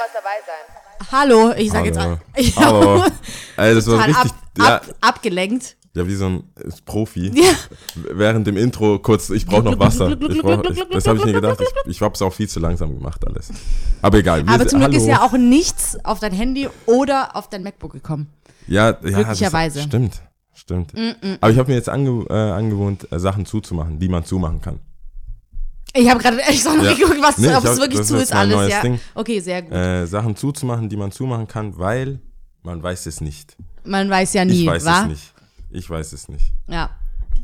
was dabei sein. Hallo, ich sag jetzt Hallo. an. Ich Hallo. Ey, das war richtig, ab, ja, ab, abgelenkt. ja, wie so ein Profi. Ja. Während dem Intro kurz, ich brauche noch Wasser. Ich brauch, ich, das habe ich mir gluck, gedacht. Ich, ich habe es auch viel zu langsam gemacht alles. Aber egal. wir Aber zum Glück ist ja auch nichts auf dein Handy oder auf dein MacBook gekommen. Ja, ja Glücklicherweise. Das, stimmt, stimmt. Aber ich habe mir jetzt ange, äh, angewohnt, äh, Sachen zuzumachen, die man zumachen kann. Ich habe gerade echt noch Ja. geguckt, was, Nee, ob es wirklich zu ist alles. Ja. Ding. Okay, sehr gut. Äh, Sachen zuzumachen, die man zumachen kann, weil man weiß es nicht. Man weiß ja nie, ich weiß wa? es nicht. Ich weiß es nicht. Ja.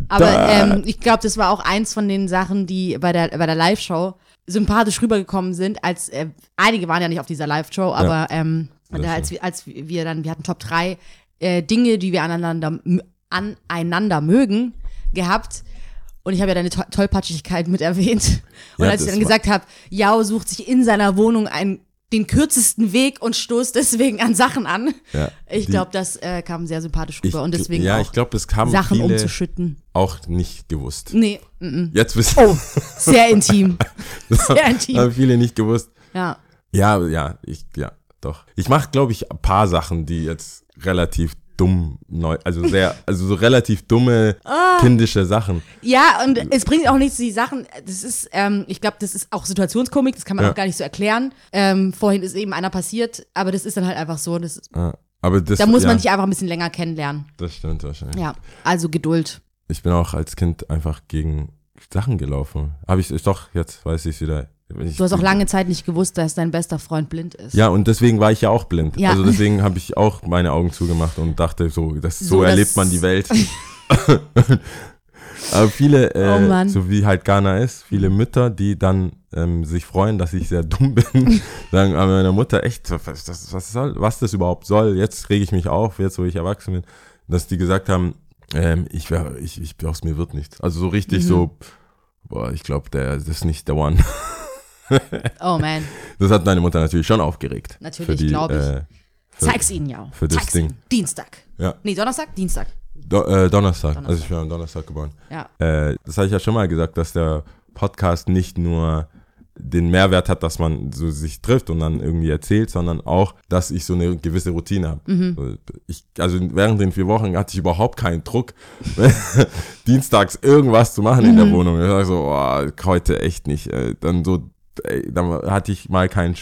Aber ähm, ich glaube, das war auch eins von den Sachen, die bei der, bei der Live-Show sympathisch rübergekommen sind, als äh, einige waren ja nicht auf dieser Live-Show, aber ähm, Das da, als, wir, als wir dann, wir hatten Top 3 äh, Dinge, die wir aneinander, aneinander mögen, gehabt. Und ich habe ja deine to Tollpatschigkeit mit erwähnt. Und Ja, als ich dann gesagt habe, Jao sucht sich in seiner Wohnung einen, den kürzesten Weg und stoßt deswegen an Sachen an. Ja, ich glaube, das äh, kam sehr sympathisch rüber und deswegen ja, auch ich glaube, das haben Sachen umzuschütten. auch nicht gewusst. Nee, mm, mm. Jetzt wissen Oh, sehr intim. Sehr haben intim. viele nicht gewusst. Ja. Ja, ja, ich, ja, doch. Ich mache, glaube ich, ein paar Sachen, die jetzt relativ dumm neu, also sehr, also so relativ dumme, Ah. kindische Sachen. Ja, und es bringt auch nichts, die Sachen, das ist, ähm, ich glaube, das ist auch Situationskomik, das kann man Ja. auch gar nicht so erklären. Ähm, vorhin ist eben einer passiert, aber das ist dann halt einfach so, das, Ja, aber das, da muss ja, man sich einfach ein bisschen länger kennenlernen. das stimmt wahrscheinlich. Ja, also Geduld. Ich bin auch als Kind einfach gegen Sachen gelaufen. Habe ich, doch, jetzt weiß ich wieder. Ich, Du hast auch lange Zeit nicht gewusst, dass dein bester Freund blind ist. Ja, und deswegen war ich ja auch blind. Ja. Also deswegen habe ich auch meine Augen zugemacht und dachte so, das, so, So, erlebt man die Welt. Aber viele, Oh äh, so wie halt Ghana ist, viele Mütter, die dann ähm, sich freuen, dass ich sehr dumm bin, sagen aber meiner Mutter echt, was das, was, soll, was das überhaupt soll. Jetzt rege ich mich auf, jetzt wo ich erwachsen bin, dass die gesagt haben, ähm, ich ich, ich aus mir wird nichts. Also so richtig Mhm. so, boah, ich glaube, der das ist nicht der One. Oh man, Das hat meine Mutter natürlich schon aufgeregt. Natürlich, Für die, glaub ich. Äh, zeig's ihnen ja. für das zeig's Ding. ihnen. Dienstag. Ja. Nee, Donnerstag? Dienstag. Do, äh, Donnerstag. Donnerstag. Also ich bin am Donnerstag geboren. Ja. Äh, das habe ich ja schon mal gesagt, dass der Podcast nicht nur den Mehrwert hat, dass man so sich trifft und dann irgendwie erzählt, sondern auch, dass ich so eine gewisse Routine habe. Mhm. Ich, also während den vier Wochen hatte ich überhaupt keinen Druck, dienstags irgendwas zu machen Mhm. in der Wohnung. Ich sag so, oh, heute echt nicht. Äh, Dann so, ey, dann hatte ich mal kein,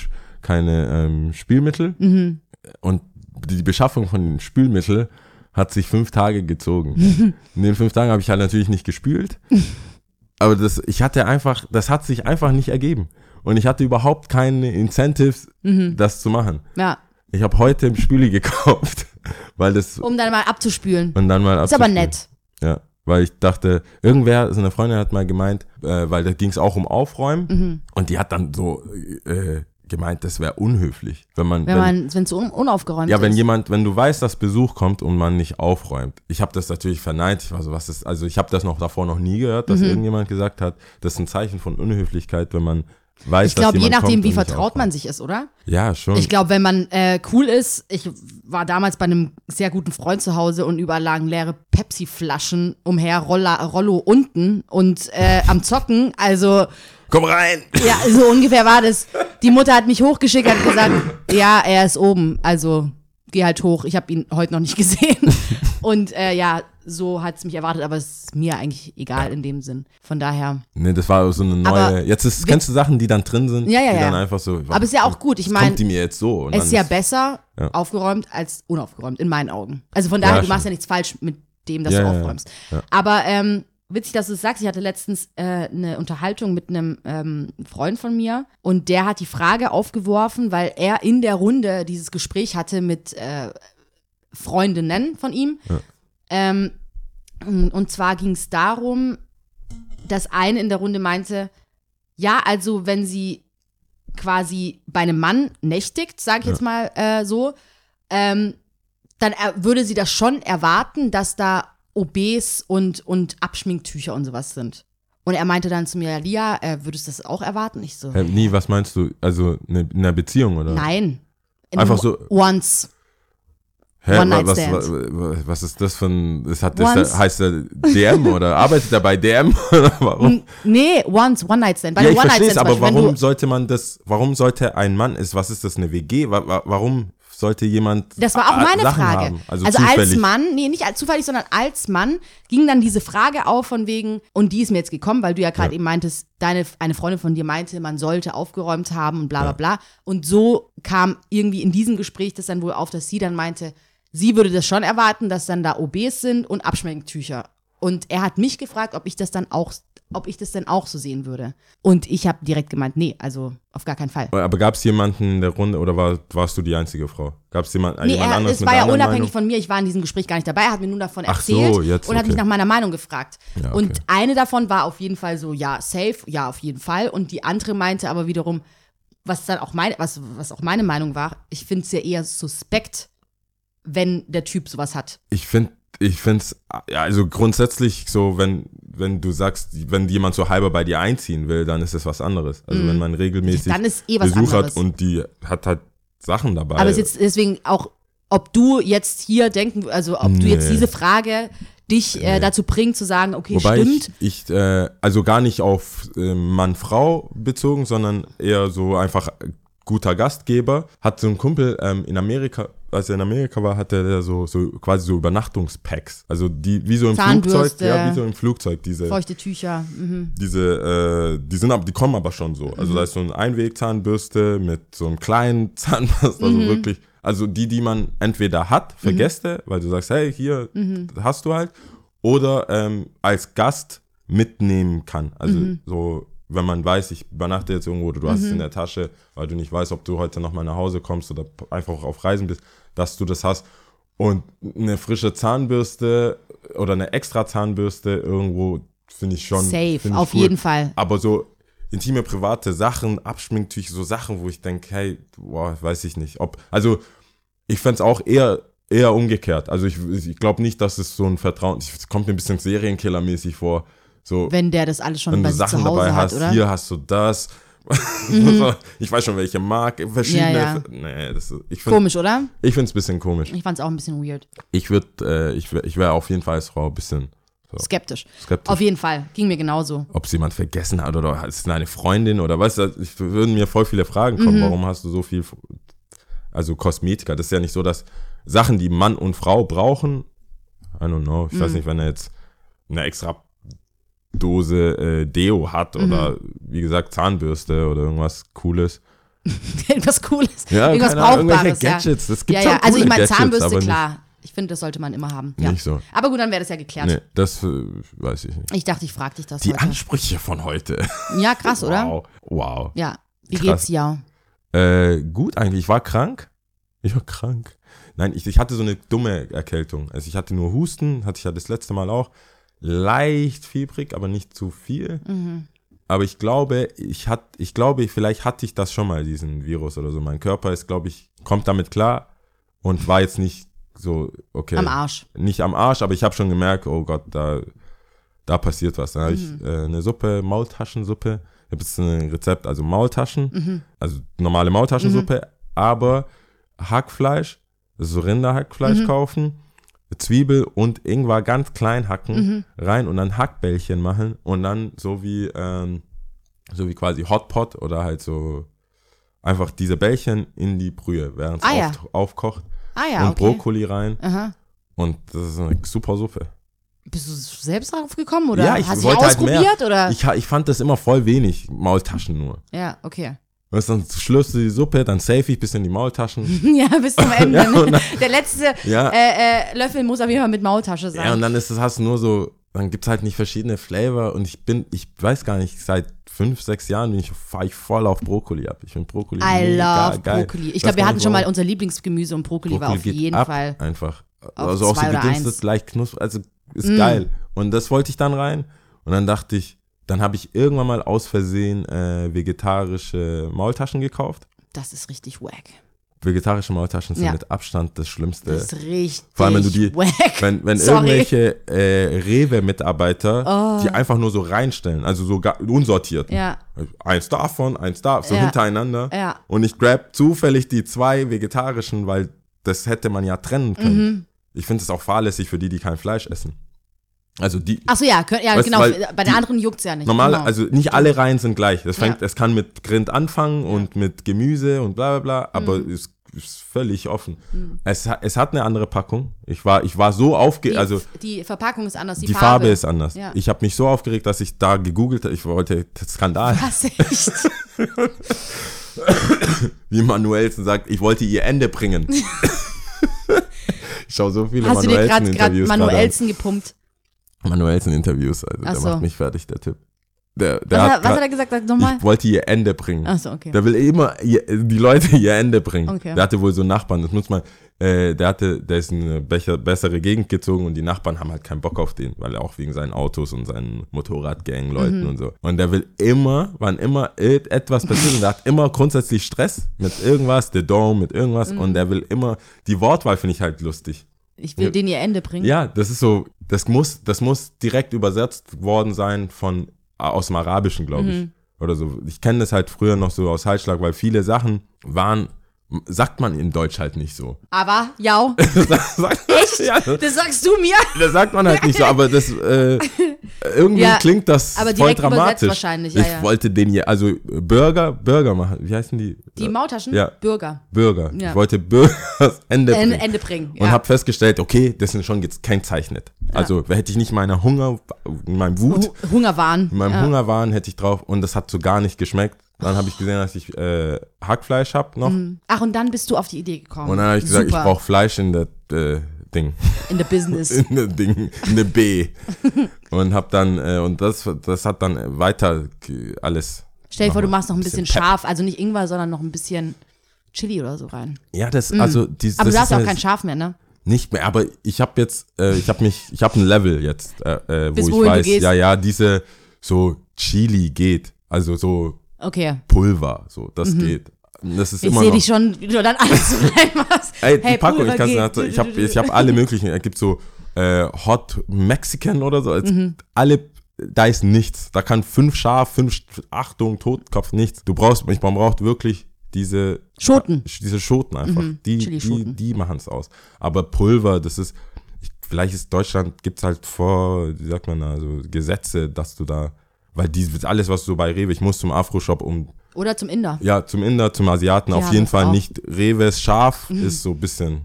keine ähm, Spülmittel Mhm. und die Beschaffung von den Spülmittel hat sich fünf Tage gezogen. In den fünf Tagen habe ich halt natürlich nicht gespült. Aber das, ich hatte einfach, das hat sich einfach nicht ergeben. Und ich hatte überhaupt keine Incentives, Mhm. das zu machen. Ja. Ich habe heute im Spüli gekauft, weil das Um dann mal abzuspülen. und dann mal Ist aber abzuspülen. nett. Ja, weil ich dachte, irgendwer, so eine Freundin hat mal gemeint, äh, weil da ging es auch um Aufräumen Mhm. und die hat dann so äh, gemeint, das wäre unhöflich, wenn man, Wenn man, wenn es un unaufgeräumt ja, wenn ist. jemand, wenn du weißt, dass Besuch kommt und man nicht aufräumt. Ich habe das natürlich verneint. Ich war so, was ist, also ich habe das noch davor noch nie gehört, Mhm. dass irgendjemand gesagt hat, das ist ein Zeichen von Unhöflichkeit, wenn man weiß, Ich glaube, je nachdem, wie vertraut man sich ist, oder? Ja, schon. Ich glaube, wenn man äh, cool ist, ich war damals bei einem sehr guten Freund zu Hause und überall lagen leere Pepsi-Flaschen umher, Rolla, Rollo unten und äh, am Zocken. Also, Komm rein! ja, so ungefähr war das. Die Mutter hat mich hochgeschickt, hat gesagt, ja, er ist oben, also geh halt hoch. Ich habe ihn heute noch nicht gesehen. Und äh, ja, so hat es mich erwartet, aber es ist mir eigentlich egal in dem Sinn. Von daher. Nee, das war so eine neue. Aber jetzt ist, kennst du Sachen, die dann drin sind? Ja, ja, die ja. dann einfach so. Aber ist ja auch gut. Ich was mein, kommt die mir jetzt so? Es ist ja besser Ja. aufgeräumt als unaufgeräumt, in meinen Augen. Also von daher, Ja, du machst ja nichts falsch mit dem, dass Ja, du ja, ja. aufräumst. Ja. Aber ähm, witzig, dass du es sagst, ich hatte letztens äh, eine Unterhaltung mit einem ähm, Freund von mir und der hat die Frage aufgeworfen, weil er in der Runde dieses Gespräch hatte mit äh, Freundinnen von ihm. Ja. Ähm, und zwar ging es darum, dass eine in der Runde meinte, ja, also wenn sie quasi bei einem Mann nächtigt, sage ich Ja. jetzt mal äh, so, ähm, dann würde sie das schon erwarten, dass da OBs und, und Abschminktücher und sowas sind. Und er meinte dann zu mir, Lia, äh, würdest du das auch erwarten? Ich so, Hä, nie, was meinst du? Also ne, in einer Beziehung oder? nein. In Einfach so- Once. Hä, One Night was, was, was ist das für ein, das hat, der, heißt der DM oder arbeitet er bei DM? Warum? Nee, once, One Night Stand. Bei Ja, ich One verstehe es, aber Beispiel, warum sollte man das, warum sollte ein Mann, ist, was ist das, eine WG? Wa- wa- Warum sollte jemand Das war auch meine Sachen Frage. haben? Also, als zufällig. Mann, nee, nicht als zufällig, sondern als Mann ging dann diese Frage auf von wegen, und die ist mir jetzt gekommen, weil du ja gerade Ja. eben meintest, deine, eine Freundin von dir meinte, man sollte aufgeräumt haben und bla bla bla. Und so kam irgendwie in diesem Gespräch das dann wohl auf, dass sie dann meinte, sie würde das schon erwarten, dass dann da OBs sind und Abschminktücher. Und er hat mich gefragt, ob ich das dann auch, ob ich das denn auch so sehen würde. Und ich habe direkt gemeint, nee, also auf gar keinen Fall. Aber gab es jemanden in der Runde oder war, warst du die einzige Frau? Gab es jemand, Nee, jemand er, anderes es war ja unabhängig Meinung? von mir. Ich war in diesem Gespräch gar nicht dabei. Er hat mir nur davon Ach so, erzählt jetzt, und hat okay. mich nach meiner Meinung gefragt. Ja, okay. Und eine davon war auf jeden Fall so, ja, safe, ja, auf jeden Fall. Und die andere meinte aber wiederum, was dann auch meine, was, was auch meine Meinung war, ich finde es ja eher suspekt, wenn der Typ sowas hat. Ich finde, ich finde es, ja, also grundsätzlich so, wenn, wenn du sagst, wenn jemand so halber bei dir einziehen will, dann ist es was anderes. Also wenn man regelmäßig. Dann ist eh Besuch hat und die hat halt Sachen dabei. aber es ist jetzt deswegen auch, ob du jetzt hier denken, also ob du jetzt Nee. diese Frage dich äh, dazu bringt zu sagen, okay, Wobei stimmt. ich, ich äh, also gar nicht auf äh, Mann-Frau bezogen, sondern eher so einfach guter Gastgeber. Hat so ein Kumpel ähm, in Amerika, als er in Amerika war, hatte der so, so quasi so Übernachtungspacks. Also die, wie so im Flugzeug, ja, wie so im Flugzeug, diese, Feuchte Tücher. Mhm. diese, äh, die sind aber, die kommen aber schon so. Also da ist so eine Einwegzahnbürste mit so einem kleinen Zahnpasta, also wirklich, also die, die man entweder hat für Gäste, weil du sagst, hey, hier hast du halt, oder ähm, als Gast mitnehmen kann. Also so, wenn man weiß, ich übernachte jetzt irgendwo oder du hast es in der Tasche, weil du nicht weißt, ob du heute nochmal nach Hause kommst oder einfach auf Reisen bist, dass du das hast. Und eine frische Zahnbürste oder eine extra Zahnbürste irgendwo finde ich schon. Safe, ich auf cool. jeden Fall. Aber so intime, private Sachen, Abschminktücher, so Sachen, wo ich denke, hey, boah, weiß ich nicht. Ob, also ich fände es auch eher, eher umgekehrt. Also ich, ich glaube nicht, dass es so ein Vertrauen, es kommt mir ein bisschen Serienkillermäßig vor. So, Wenn der das alles schon wenn bei du sich Sachen zu Hause dabei hat, hast, oder? hier hast du das. ich weiß schon, welche Marke, verschiedene. Ja, ja. Nee, das ist, ich finde Komisch, oder? ich finde es ein bisschen komisch. Ich fand es auch ein bisschen weird. Ich würde, äh, ich, wär- ich wäre auf jeden Fall als Frau ein bisschen Skeptisch. skeptisch. Auf jeden Fall. Ging mir genauso. ob es jemand vergessen hat oder ist es eine Freundin oder was. Ich würden mir voll viele Fragen Mhm. kommen. Warum hast du so viel, also Kosmetika? Das ist ja nicht so, dass Sachen, die Mann und Frau brauchen, I don't know, ich weiß Mhm. nicht, wenn er jetzt eine extra Dose äh, Deo hat Mhm. oder wie gesagt Zahnbürste oder irgendwas Cooles. Irgendwas Cooles. Ja, Irgendwas keine Brauchbares. irgendwelche Gadgets. Das Ja, gibt ja. schon Also ich meine, Gadgets, Zahnbürste, aber klar. Ich finde, das sollte man immer haben. Ja. Nicht so. Aber gut, dann wäre das ja geklärt. Nee, das äh, weiß ich nicht. Ich dachte, ich frage dich das Die heute. Ansprüche von heute. Ja, krass, oder? Wow. Wow. Ja. Wie Krass. geht's dir? Äh, gut eigentlich. Ich war krank. Ich war krank. Nein, ich, ich hatte so eine dumme Erkältung. Also ich hatte nur Husten, hatte ich ja das letzte Mal auch. Leicht fiebrig, aber nicht zu viel. Mhm. Aber ich glaube, ich hat, ich glaube, vielleicht hatte ich das schon mal, diesen Virus oder so. Mein Körper ist, glaube ich, kommt damit klar und war jetzt nicht so, okay. Am Arsch. Nicht am Arsch, aber ich habe schon gemerkt, oh Gott, da, da passiert was. Dann habe Mhm. ich äh, eine Suppe, Maultaschensuppe. Ich habe jetzt ein Rezept, also Maultaschen, Mhm. also normale Maultaschensuppe, aber Hackfleisch, so Rinderhackfleisch Mhm. kaufen, Zwiebel und Ingwer ganz klein hacken Mhm. rein und dann Hackbällchen machen und dann so wie, ähm, so wie quasi Hotpot oder halt so einfach diese Bällchen in die Brühe, während es Ah, ja. auf, aufkocht Ah ja, und okay. Brokkoli rein Aha. und das ist eine super Suppe. Bist du selbst drauf gekommen oder Ja, ich hast du wollte halt ausprobiert mehr. oder? Ich, ich fand das immer voll wenig, Maultaschen nur. ja, okay. Weißt du, dann schlürfst du die Suppe, dann safe ich bisschen die Maultaschen. ja, bis zum Ende. Ja, ne? Der letzte Ja. äh, äh, Löffel muss auf jeden Fall mit Maultasche sein. Ja, und dann ist es, hast du nur so, dann gibt's halt nicht verschiedene Flavor und ich bin, ich weiß gar nicht, seit fünf, sechs Jahren bin ich, fahre ich voll auf Brokkoli ab. Ich finde Brokkoli I love geil. Brokkoli. Ich glaube, wir hatten schon mal unser Lieblingsgemüse und Brokkoli, war Brokkoli auf geht jeden ab, Fall. Einfach. auf also auch so gedinstet, leicht knusprig, also ist Mm. geil. Und das wollte ich dann rein und dann dachte ich, dann habe ich irgendwann mal aus Versehen äh, vegetarische Maultaschen gekauft. Das ist richtig wack. Vegetarische Maultaschen sind Ja. mit Abstand das Schlimmste. Das ist richtig Vor allem, wenn du die- wack. wenn, wenn Sorry. irgendwelche äh, Rewe-Mitarbeiter die einfach nur so reinstellen, also so unsortiert. Oh. Ja, Eins davon, eins da, so Ja. hintereinander. ja. Und ich grab zufällig die zwei vegetarischen, weil das hätte man ja trennen können. Mhm. Ich finde es auch fahrlässig für die, die kein Fleisch essen. Also die, Achso, ja, könnt, ja Weißt genau. Bei den anderen juckt's ja nicht. Normale, genau. also nicht alle Reihen sind gleich. Das fängt, Ja. es kann mit Grind anfangen und mit Gemüse und bla bla bla, aber Mhm. es ist völlig offen. Es, ha- es hat eine andere Packung. Ich war, ich war so aufge, die, also die Verpackung ist anders, die, die, Farbe. ist anders. Ja. Ich habe mich so aufgeregt, dass ich da gegoogelt habe. Ich wollte Skandal, Was echt? wie Manuelsen sagt. Ich wollte ihr Ende bringen. ich schaue so viele Hast du dir gerade. Manuelsen gepumpt? Manuelsen-Interviews, also Ach der so. macht mich fertig, der Typ. Der, der Was, hat was hat er gesagt? Sag nochmal. Ich wollte ihr Ende bringen. Achso, okay. Der will immer ihr, die Leute ihr Ende bringen. Okay. Der hatte wohl so einen Nachbarn, das muss man, äh, der hatte, der ist in eine becher, bessere Gegend gezogen und die Nachbarn haben halt keinen Bock auf den, weil er auch wegen seinen Autos und seinen Motorradgang-Leuten Mhm. und so. Und der will immer, wann immer etwas passiert und der hat immer grundsätzlich Stress mit irgendwas, der Dome, mit irgendwas Mhm. und der will immer, die Wortwahl finde ich halt lustig. Ich will Ja. den ihr Ende bringen. Ja, das ist so, das muss, das muss direkt übersetzt worden sein von aus dem Arabischen, glaube ich. Oder so. Ich kenne das halt früher noch so aus Halsschlag, weil viele Sachen waren, sagt man in Deutsch halt nicht so. Aber, ja, Echt? Ja, das, das sagst du mir. das sagt man halt nicht so, aber das äh, irgendwie Ja, klingt das aber voll dramatisch. wahrscheinlich, ja, ich ja. wollte den hier, also Burger, Burger machen. Wie heißen die? Die Maultaschen? Ja. Bürger. Burger. Ja. Ich wollte Burgers Ende bringen. Ende, Ende bringen. Und Ja. habe festgestellt, okay, das sind schon gekennzeichnet. Also hätte ich nicht meine Hunger, in meinem Wut, Hu- Hungerwahn. in meinem. Hungerwahn hätte ich drauf und das hat so gar nicht geschmeckt. Dann habe ich gesehen, dass ich äh, Hackfleisch habe noch. Ach, und dann bist du auf die Idee gekommen. Und dann habe ich gesagt, Super. ich brauche Fleisch in der äh, Ding. In der Business. In der Ding, in der B. und habe dann, äh, und das, das hat dann weiter alles. Stell dir vor, du machst noch ein bisschen, bisschen scharf, also nicht Ingwer, sondern noch ein bisschen Chili oder so rein. Ja, das, also dieses, Mhm. Aber du hast ja auch kein Schaf mehr, ne? Nicht mehr, aber ich habe jetzt, äh, ich habe mich, ich habe ein Level jetzt, äh, äh, Bis wo wohin ich weiß, ja, ja, diese so Chili geht, also so Okay. Pulver, so das geht. Das ist Mhm. Ich sehe dich schon, wie du dann alles reinmachst. Ey, die Hey, Packung, ich kann geht. sagen, ich habe ich hab alle möglichen. Es gibt so äh, Hot Mexican oder so. Es, Mhm. Alle, da ist nichts. Da kann fünf Schaf, fünf Achtung, Totkopf, nichts. Du brauchst, man braucht wirklich diese Schoten. diese Schoten einfach. Die, die, Chilischoten. die machen es aus. Aber Pulver, das ist, ich, vielleicht ist Deutschland, gibt's halt vor, wie sagt man da, so Gesetze, dass du da, weil die, alles, was du bei Rewe, ich muss zum Afro-Shop, um, Oder zum Inder. ja, zum Inder, zum Asiaten, Die auf jeden Fall auch. Mhm. nicht Rewe's scharf, ist so ein bisschen,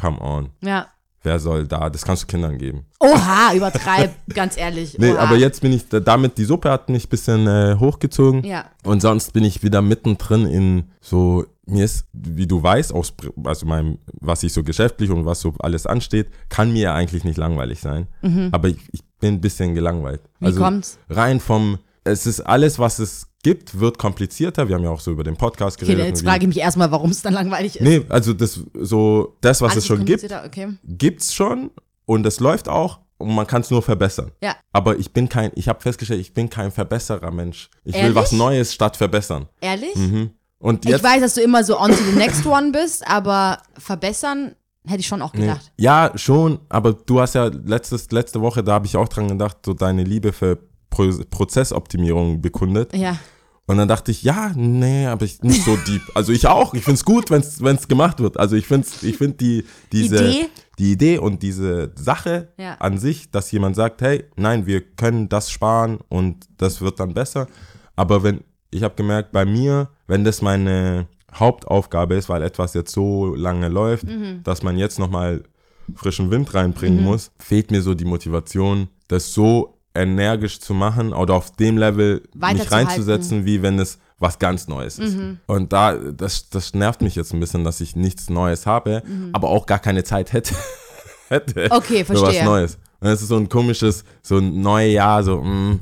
come on. Ja. Wer soll da, das kannst du Kindern geben. Oha, übertreib, ganz ehrlich. Nee, Oha. aber jetzt bin ich, da- damit, die Suppe hat mich ein bisschen äh, hochgezogen. Ja. Und sonst bin ich wieder mittendrin in so, mir ist, wie du weißt, aus, also meinem, was ich so geschäftlich und was so alles ansteht, kann mir ja eigentlich nicht langweilig sein. Aber ich, ich bin ein bisschen gelangweilt. Mhm. Also Wie kommt's? rein vom, es ist alles, was es gibt, wird komplizierter. Wir haben ja auch so über den Podcast Okay, geredet. jetzt und frage wie, ich mich erstmal, warum es dann langweilig ist. nee, also das, so, das, was Alles es schon gibt, Okay. gibt's schon und es läuft auch und man kann es nur verbessern. Ja. Aber ich bin kein, ich habe festgestellt, ich bin kein Verbesserer Mensch. Ich will Ehrlich? was Neues statt verbessern. Ehrlich? Mhm. Und Ich jetzt, weiß, dass du immer so on to the next one bist, aber verbessern hätte ich schon auch Nee. gedacht. Ja, schon, aber du hast ja letztes, letzte Woche, da habe ich auch dran gedacht, so deine Liebe für Pro Prozessoptimierung bekundet. Ja. Und dann dachte ich, ja, nee, aber ich nicht so deep. Also ich auch, ich find's gut, wenn's wenn's gemacht wird. Also ich find's, ich find die, diese, Idee? die Idee und diese Sache Ja. an sich, dass jemand sagt, hey, nein, wir können das sparen und das wird dann besser. Aber wenn, ich habe gemerkt, bei mir, wenn das meine Hauptaufgabe ist, weil etwas jetzt so lange läuft, Mhm. dass man jetzt nochmal frischen Wind reinbringen muss, fehlt mir so die Motivation, das so energisch zu machen oder auf dem Level mich reinzusetzen, wie wenn es was ganz Neues ist. Mhm. Und da, das, das nervt mich jetzt ein bisschen, dass ich nichts Neues habe, aber auch gar keine Zeit hätte. hätte Mhm. Okay, Für was verstehe. Neues. Und es ist so ein komisches, so ein neues Jahr, so, mh,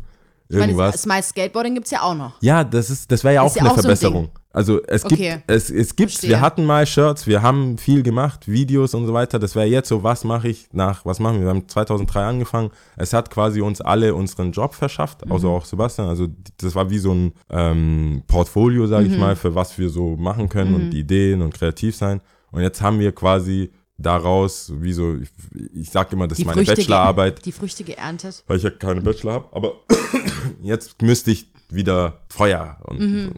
Ich meine, irgendwas. Smile Skateboarding gibt's ja auch noch. Ja, das ist, das wäre ja auch ja eine auch so ein Verbesserung. Also es gibt, Okay. es, es gibt's, Verstehe. wir hatten mal Shirts, wir haben viel gemacht, Videos und so weiter. Das wäre jetzt so, was mache ich nach, was machen wir? Wir haben 2003 angefangen. Es hat quasi uns alle unseren Job verschafft, Mhm. also auch Sebastian. Also das war wie so ein ähm, Portfolio, sage Mhm. ich mal, für was wir so machen können und Ideen und kreativ sein. Und jetzt haben wir quasi daraus, wie so, ich, ich sage immer, das Die ist meine Früchte, Bachelorarbeit die Früchte geerntet. weil ich ja keine Bachelor habe, aber jetzt müsste ich wieder Feuer. Und Mhm.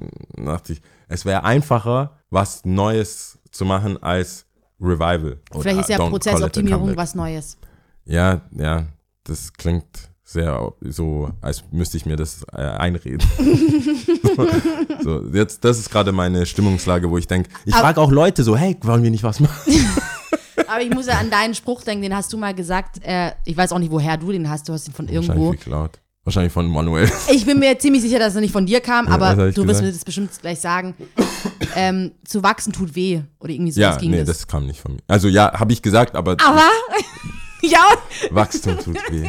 dachte ich, es wäre einfacher, was Neues zu machen, als Revival. Oder Vielleicht ist ja don't Prozessoptimierung was Neues. Ja, ja, das klingt sehr so, als müsste ich mir das äh, einreden. so, so, jetzt, das ist gerade meine Stimmungslage, wo ich denke, ich frage auch Leute so, hey, wollen wir nicht was machen? Aber ich muss ja an deinen Spruch denken, den hast du mal gesagt. Äh, ich weiß auch nicht, woher du den hast. Du hast ihn von irgendwo. Geklaut. Wahrscheinlich von Manuel. Ich bin mir ziemlich sicher, dass er nicht von dir kam, Ja, aber du wirst mir das bestimmt gleich sagen. ähm, zu wachsen tut weh. Oder irgendwie sowas Ja, ging nee, das. das kam nicht von mir. Also ja, habe ich gesagt, aber Aber, ja, Wachstum tut weh.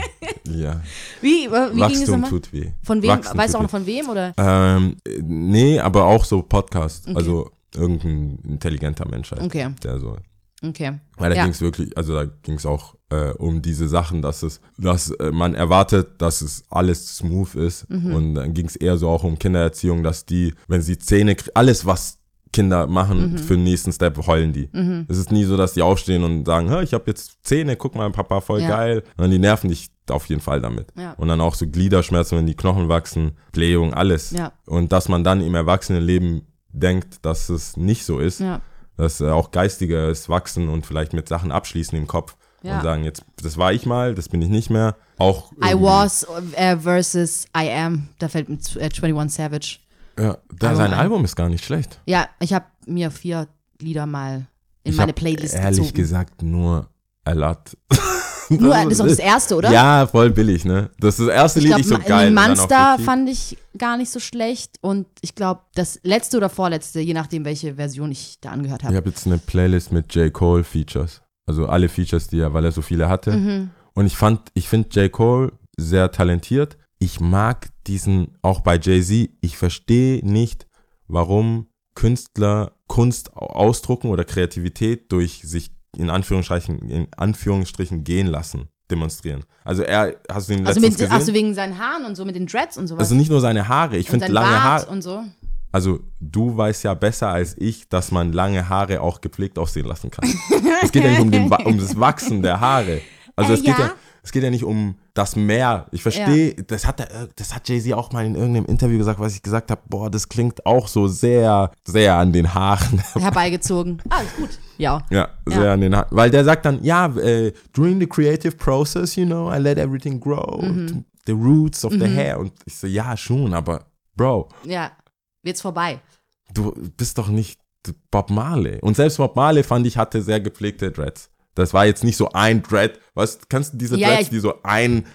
Ja, wie, wie ging es Wachstum nochmal? tut weh. Von wem? Wachstum weißt du auch noch von wem? Oder? Ähm, äh, nee, aber auch so Podcast. Also irgendein intelligenter Mensch halt. Okay, Der so. Okay. Weil da Ja. ging es wirklich, also da ging es auch äh, um diese Sachen, dass es, dass äh, man erwartet, dass es alles smooth ist. Mhm. Und dann ging es eher so auch um Kindererziehung, dass die, wenn sie Zähne, krie- alles was Kinder machen Mhm. für den nächsten Step, heulen die. Es ist nie so, dass die aufstehen und sagen, "Hä, ich habe jetzt Zähne, guck mal, Papa, voll Ja. geil. Und die nerven dich auf jeden Fall damit. Ja. Und dann auch so Gliederschmerzen, wenn die Knochen wachsen, Blähung, alles. Ja. Und dass man dann im Erwachsenenleben denkt, dass es nicht so ist Ja. Dass äh, auch geistiges Wachsen und vielleicht mit Sachen abschließen im Kopf Ja. und sagen, jetzt, das war ich mal, das bin ich nicht mehr. Auch I was äh, versus I am. Da fällt mir zu- äh, 21 Savage. Ja, da, Album sein ein. Album ist gar nicht schlecht. Ja, ich habe mir vier Lieder mal in ich meine Playlist ehrlich gezogen. gesagt nur a lot. Nur, das ist doch das erste, oder? Ja, voll billig, ne? Das ist das erste Ich Lied glaube, nicht so geil. Monster fand ich gar nicht so schlecht. Und ich glaube, das letzte oder vorletzte, je nachdem, welche Version ich da angehört Ich habe. habe jetzt eine Playlist mit J. Cole Features. Also alle Features, die er, weil er so viele hatte. Mhm. Und ich fand, ich finde J. Cole sehr talentiert. Ich mag diesen, auch bei Jay-Z, ich verstehe nicht, warum Künstler Kunst au- ausdrucken oder Kreativität durch sich in Anführungsstrichen, in Anführungsstrichen gehen lassen, demonstrieren. Also er, hast du ihn Also, letztens mit, gesehen? also wegen seinen Haaren und so, mit den Dreads und sowas. also nicht nur seine Haare, ich finde lange Bart Haare, und so. also du weißt ja besser als ich, dass man lange Haare auch gepflegt aussehen lassen kann. es geht ja nicht um, den, um das Wachsen der Haare. Also Äh, es geht ja. Ja, es geht ja nicht um das Meer. Ich verstehe, das hat das hat Jay-Z auch mal in irgendeinem Interview gesagt, was ich gesagt habe, boah, das klingt auch so sehr, sehr an den Haaren. Herbeigezogen. Ah, ist gut. Ja. ja, sehr Ja. an den Haaren. Weil der sagt dann, ja, äh, during the creative process, you know, I let everything grow. Mhm. The roots of the hair. Und ich so, ja, schon, aber Bro, Ja. Wird's vorbei. du bist doch nicht Bob Marley. Und selbst Bob Marley fand ich hatte sehr gepflegte Dreads. Das war jetzt nicht so ein Dread. Was kannst du diese Ja, ja, Dreads, ich- die so ein,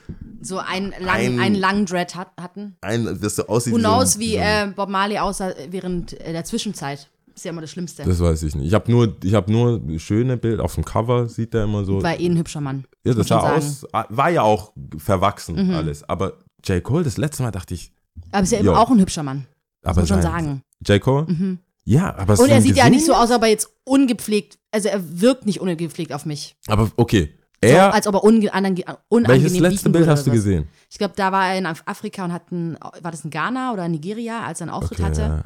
So einen Ein- langen, einen langen Dread hat, hatten. ein das so aussieht Who wie so knows, ein- wie so ein- äh, Bob Marley aussah während äh, der Zwischenzeit. Ist ja immer das Schlimmste. Das weiß ich nicht. Ich habe nur, ich habe nur schöne Bilder. Auf dem Cover sieht er immer so. War eh ein hübscher Mann. ja, das sah aus, war ja auch verwachsen Mhm. alles. Aber J. Cole, das letzte Mal dachte ich, Aber ist ja immer auch ein hübscher Mann. aber Muss man schon sagen. J. Cole? Mhm. Ja, aber Und er sieht ja nicht so aus, als ob er jetzt ungepflegt, also er wirkt nicht ungepflegt auf mich. Aber okay. So, Er, als ob er anang- unangenehm welches letzte Bild hast du was. gesehen? Ich glaube, da war er in Af- Afrika und hat ein, war das in Ghana oder Nigeria, als er einen Auftritt hatte. ja.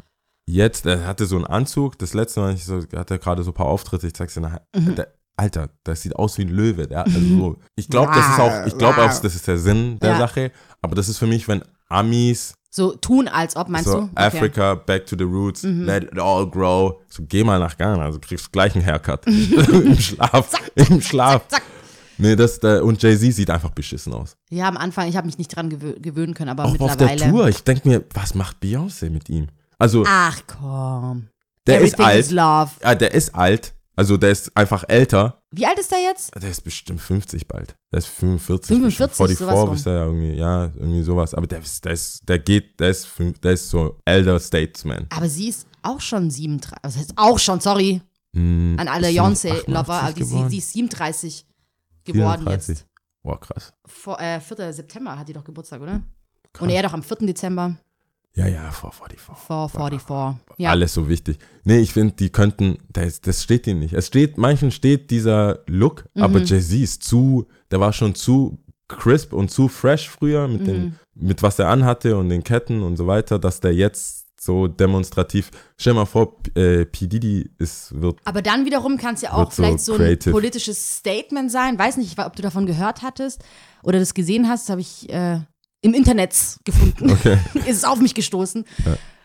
Jetzt, er hatte so einen Anzug. Das letzte Mal, ich so, hatte er gerade so ein paar Auftritte. Ich zeig's dir nachher. Mhm. Alter, das sieht aus wie ein Löwe. Der, also so, ich glaube, das ist auch, ich glaube auch, das ist der Sinn der Ja. Sache. Aber das ist für mich, wenn Amis So tun, als ob, meinst so du? Okay. Mhm. Africa, back to the roots, let it all grow. So geh mal nach Ghana, also kriegst gleich einen Haircut. Im Schlaf. Im Schlaf. Zack. Nee, das, der, und Jay-Z sieht einfach beschissen aus. Ja, am Anfang, ich habe mich nicht dran gewö gewöhnen können, aber Auch auf mittlerweile. der Tour. Ich denke mir, was macht Beyoncé mit ihm? Also, Ach komm. der ist Everything is alt. love. Ja, der ist alt. Also, der ist einfach älter. Wie alt ist der jetzt? Der ist bestimmt 50 bald. Der ist 45. 45, bestimmt. sowas 44 rum. ist er ja irgendwie, ja, irgendwie sowas. Aber der ist, der ist, der geht, der ist, der ist so elder Statesman. Aber sie ist auch schon 37. Was heißt auch schon, sorry, Hm, an alle Beyoncé-Lover. 88 Aber die, sie, sie ist 37 geworden 34. jetzt. Boah, krass. Vor, äh, 4. September hat die doch Geburtstag, oder? Und er doch am 4. Dezember. Ja, ja, vor 44. 444. Ja. Alles so wichtig. Nee, ich finde, die könnten, das, das steht ihnen nicht. Es steht, manchen steht dieser Look, Mhm. aber Jay-Z ist zu, der war schon zu crisp und zu fresh früher mit, Mhm. den, mit was er anhatte und den Ketten und so weiter, dass der jetzt so demonstrativ, stell mal vor, P- äh, P. Diddy ist, wird, Aber dann wiederum kann es ja auch Wird so vielleicht so ein politisches Statement sein. Weiß nicht, ob du davon gehört hattest oder das gesehen hast, habe ich äh, im Internet gefunden. okay, ist es auf mich gestoßen.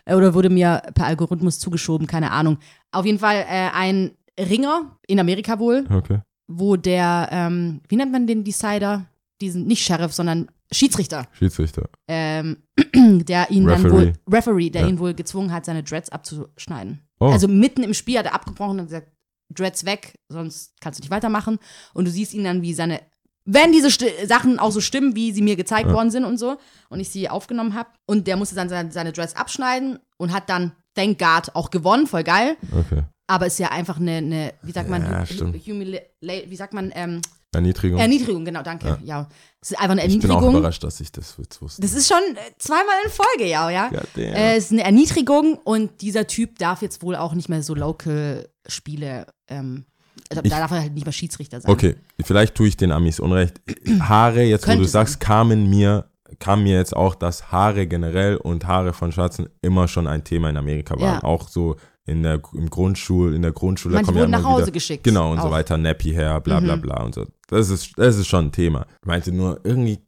Äh, Oder wurde mir per Algorithmus zugeschoben, keine Ahnung. Auf jeden Fall äh, ein Ringer in Amerika wohl, Okay. wo der, ähm, wie nennt man den Decider? Diesen, nicht Sheriff, sondern Schiedsrichter, Schiedsrichter. ähm, der ihn dann wohl, Referee. Referee, der Ja. ihn wohl gezwungen hat, seine Dreads abzuschneiden. Oh. Also mitten im Spiel hat er abgebrochen und gesagt, Dreads weg, sonst kannst du nicht weitermachen. Und du siehst ihn dann, wie seine, wenn diese Sti Sachen auch so stimmen, wie sie mir gezeigt worden sind und so, und ich sie aufgenommen habe. Und der musste dann seine, seine Dreads abschneiden und hat dann, thank God, auch gewonnen, voll geil. Okay. Aber ist ja einfach eine, eine wie sagt man, Ja, wie sagt man, ähm, Erniedrigung. Erniedrigung, genau, danke. Ja. Es ist einfach eine ich bin auch Erniedrigung. überrascht, dass ich das jetzt wusste. Das ist schon äh, zweimal in Folge, ja, ja. Äh, es ist eine Erniedrigung und dieser Typ darf jetzt wohl auch nicht mehr so Local-Spiele, ähm, also Ich- da darf er halt nicht mehr Schiedsrichter sein. Okay, vielleicht tue ich den Amis Unrecht. Haare, jetzt wo du sagst, kamen mir, kam mir jetzt auch, dass Haare generell und Haare von Schwarzen immer schon ein Thema in Amerika waren. Ja. Auch so in der im Grundschul, in der Grundschule Manche kommen ja wurden nach Hause wieder, geschickt. Genau und so auch. weiter, Nappy Hair, bla bla Mhm. bla und so. Das ist, das ist schon ein Thema. Ich meinte nur, irgendwie,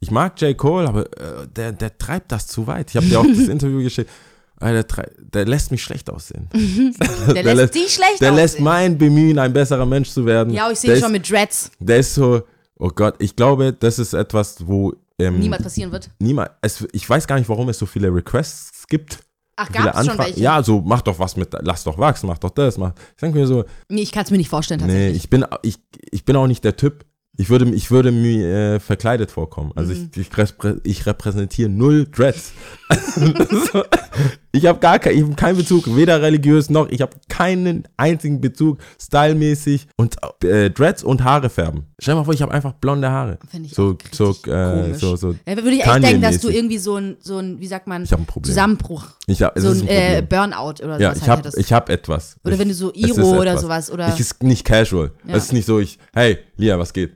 ich mag J. Cole, aber äh, der, der treibt das zu weit. Ich habe dir auch das Interview geschickt. Der, trei- der lässt mich schlecht aussehen. Der lässt dich schlecht Der lässt aussehen. mein Bemühen, ein besserer Mensch zu werden. Ja, ich sehe der schon mit Dreads. Der ist so, oh Gott, ich glaube, das ist etwas, wo ähm, Niemand passieren wird. niemand es, ich weiß gar nicht, warum es so viele Requests gibt. Ach, gab es schon welche? Ja, so mach doch was mit, lass doch wachsen, mach doch das, mach. Ich denke mir so, Nee, ich kann es mir nicht vorstellen nee, tatsächlich. ich bin, ich, ich bin auch nicht der Typ. Ich würde, ich würde mir äh, verkleidet vorkommen. Also Mhm. ich, ich, ich repräsentiere null Dreads. so, ich habe gar kein, ich hab keinen Bezug, weder religiös noch. Ich habe keinen einzigen Bezug, stylmäßig und äh, Dreads und Haare färben. Stell dir mal vor, ich habe einfach blonde Haare. Finde ich So, so, äh, so, so. Ja, würde ich echt denken, dass du irgendwie so ein, so ein, wie sagt man, Ich ein Problem. Zusammenbruch, Ich hab, so ein, ein äh. Burnout oder ja, sowas ich halt habe hab etwas. Oder ich, wenn du so Iro oder sowas oder. Ich ist nicht casual. Ja. Es ist nicht so, ich, hey, Lia, was geht?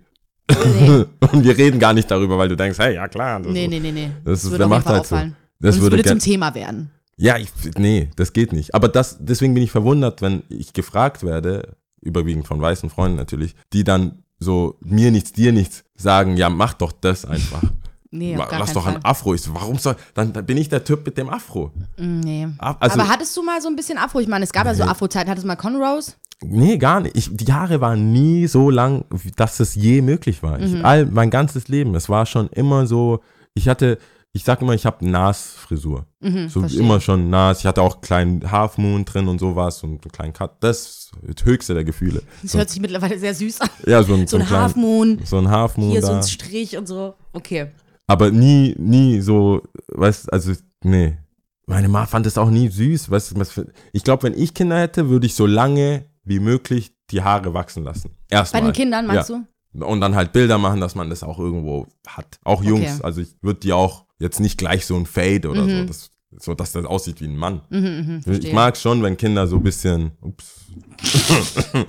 nee, Und wir reden gar nicht darüber, weil du denkst, hey, ja klar. Das nee, nee, nee, nee. Das, ist, würde macht halt so. Das Und es würde, würde zum Thema werden. Ja, ich, nee, das geht nicht. Aber das, deswegen bin ich verwundert, wenn ich gefragt werde, überwiegend von weißen Freunden natürlich, die dann so mir nichts, dir nichts sagen, ja, mach doch das einfach. Nee, Lass doch ein Afro. Ich so, warum soll, dann, dann bin ich der Typ mit dem Afro. Mm, Nee. Also, Aber hattest du mal so ein bisschen Afro? Ich meine, es gab ja so Nee. Afro-Zeiten. Hattest du mal Conros? Nee, gar nicht. Ich, die Haare waren nie so lang, dass es je möglich war. Mhm. Ich, all, mein ganzes Leben. Es war schon immer so, ich hatte, ich sag immer, ich habe Nas-Frisur. Mhm, So verstehe. immer schon Nas. Ich hatte auch einen kleinen Half Moon drin und sowas und einen kleinen Cut. Das ist das höchste der Gefühle. Das So, hört sich mittlerweile sehr süß an. ja, so ein, So ein kleinen- Half Moon, So ein Half Moon hier so da. ein Strich und so. Okay. Aber nie, nie so, weißt also, nee. Meine Ma fand es auch nie süß. Weißt, du, ich glaube, wenn ich Kinder hätte, würde ich so lange wie möglich die Haare wachsen lassen. Bei Erstmal. den Kindern, meinst ja. du? Und dann halt Bilder machen, dass man das auch irgendwo hat. Auch Jungs. Okay. Also ich würde die auch jetzt nicht gleich so ein Fade oder so, Mhm. das, so, dass das aussieht wie ein Mann. Mhm, verstehe. Ich mag schon, wenn Kinder so ein bisschen. Ups.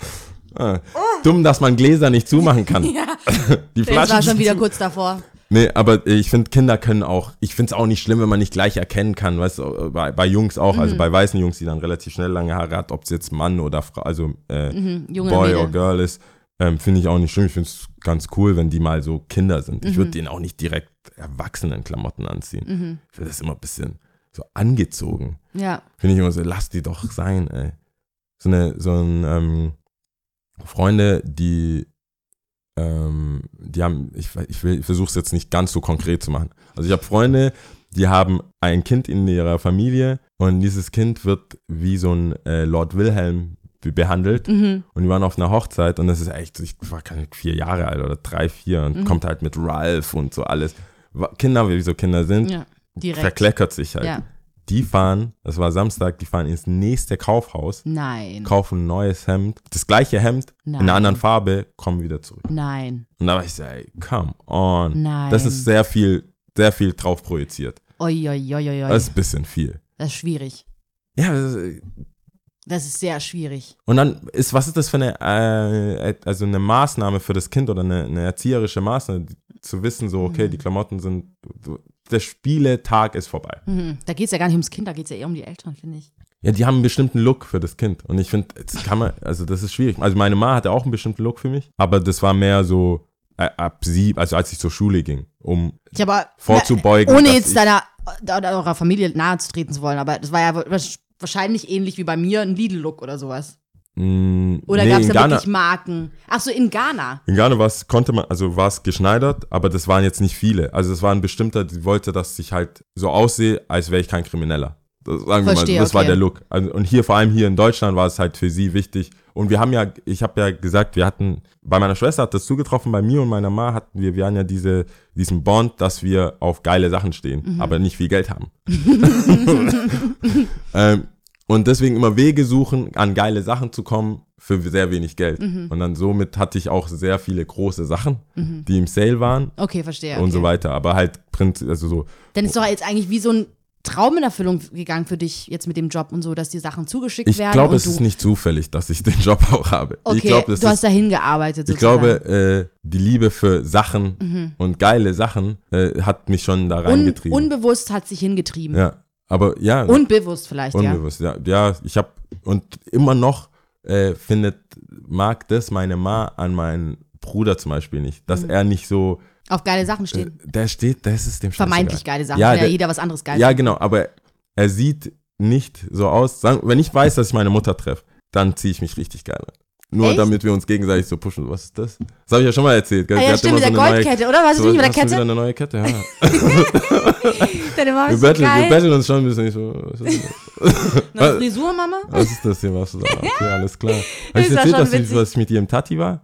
Ah, Dumm, dass man Gläser nicht zumachen kann. Ja, Die das war schon wieder kurz davor. Nee, aber ich finde, Kinder können auch, ich finde es auch nicht schlimm, wenn man nicht gleich erkennen kann, weißt du, bei, bei Jungs auch, Mhm. also bei weißen Jungs, die dann relativ schnell lange Haare hat, ob es jetzt Mann oder Frau, also äh, Mhm, Boy oder Girl ist, ähm, finde ich auch nicht schlimm. Ich finde es ganz cool, wenn die mal so Kinder sind. Ich Mhm. würde denen auch nicht direkt Erwachsenen-Klamotten anziehen. Mhm. Ich finde das immer ein bisschen so angezogen. Ja. Finde ich immer so, lass die doch sein, ey. So eine, so ein, ähm, Freunde, die, ähm, die haben, ich, ich ich versuche es jetzt nicht ganz so konkret zu machen. Also ich habe Freunde, die haben ein Kind in ihrer Familie und dieses Kind wird wie so ein äh, Lord Wilhelm behandelt Mhm. und die waren auf einer Hochzeit und das ist echt, ich war keine vier Jahre alt oder drei, vier und Mhm. kommt halt mit Ralph und so alles. Kinder, wie so Kinder sind, Ja. Verkleckert sich halt. Ja. Die fahren, das war Samstag, die fahren ins nächste Kaufhaus, Nein. kaufen ein neues Hemd, das gleiche Hemd in Nein. einer anderen Farbe, kommen wieder zurück. Nein. Und da war ich so, ey, come on. Nein. Das ist sehr viel, sehr viel drauf projiziert. Oi, oi, oi, oi, oi. Das ist ein bisschen viel. Das ist schwierig. Ja, das ist, sehr schwierig. und dann ist, was ist das für eine, äh, also eine Maßnahme für das Kind oder eine, eine erzieherische Maßnahme, zu wissen, so, okay, Mhm. die Klamotten sind, der Spieletag ist vorbei. Mhm. Da geht es ja gar nicht ums Kind, da geht es ja eher um die Eltern, finde ich. Ja, die haben einen bestimmten Look für das Kind. Und ich finde, das kann man, also das ist schwierig. Also meine Ma hatte auch einen bestimmten Look für mich, aber das war mehr so äh, ab sie, also als ich zur Schule ging, um Ich aber vorzubeugen. ohne jetzt deiner oder eurer Familie nahe zu treten zu wollen, aber das war ja wa- wahrscheinlich ähnlich wie bei mir ein Lidl-Look oder sowas. Mm, Oder nee, gab es da Ghana, wirklich Marken? Ach so, in Ghana. in Ghana war's, konnte man, also war es geschneidert, aber das waren jetzt nicht viele. Also es war ein bestimmter, die wollte, dass ich halt so aussehe, als wäre ich kein Krimineller. Das, sagen wir Verstehe, mal, das war okay. der Look. Also, und hier, vor allem hier in Deutschland, war es halt für sie wichtig. Und wir haben ja, ich habe ja gesagt, wir hatten, bei meiner Schwester hat das zugetroffen, bei mir und meiner Ma hatten wir, wir hatten ja diese, diesen Bond, dass wir auf geile Sachen stehen, Mhm. aber nicht viel Geld haben. ähm, und deswegen immer Wege suchen, an geile Sachen zu kommen für sehr wenig Geld. Mhm. Und dann somit hatte ich auch sehr viele große Sachen, die im Sale waren Okay, verstehe. und okay. so weiter. Aber halt Print, also so, Dann ist doch jetzt eigentlich wie so ein Traum in Erfüllung gegangen für dich jetzt mit dem Job und so, dass die Sachen zugeschickt ich werden. glaube, und es ist nicht zufällig, dass ich den Job auch habe. Okay, ich glaube, das du hast dahin gearbeitet. ich sozusagen. glaube, äh, die Liebe für Sachen und geile Sachen äh, hat mich schon da Un, reingetrieben. unbewusst hat sich hingetrieben. ja, aber ja, Unbewusst vielleicht, ja. unbewusst. Ja, ja ich habe und immer noch äh, findet mag das meine Ma an meinen Bruder zum Beispiel nicht, dass Mhm. er nicht so Auf geile Sachen Äh, stehen. Der steht, das ist dem Vermeintlich geile Sachen. Ja, Ja, ja der- jeder was anderes geil. Ja, genau, aber er sieht nicht so aus. Sagen, wenn ich weiß, dass ich meine Mutter treffe, dann ziehe ich mich richtig geil an. Nur Echt? damit wir uns gegenseitig so pushen. Was ist das? Das habe ich ja schon mal erzählt. Ah, ja, stimmt, mit der so eine neue- Goldkette, oder? Warst du So, nicht mit der du wieder Kette? eine neue Kette? Ja. Deine Mama Wir ist so betteln, wir betteln uns schon ein bisschen. Ich so, was, ist das? Neue Frisur, Mama? was ist das hier? Was ist das? Okay, alles klar. Habe ich war erzählt, dass ich, dass ich mit ihr im Tati war?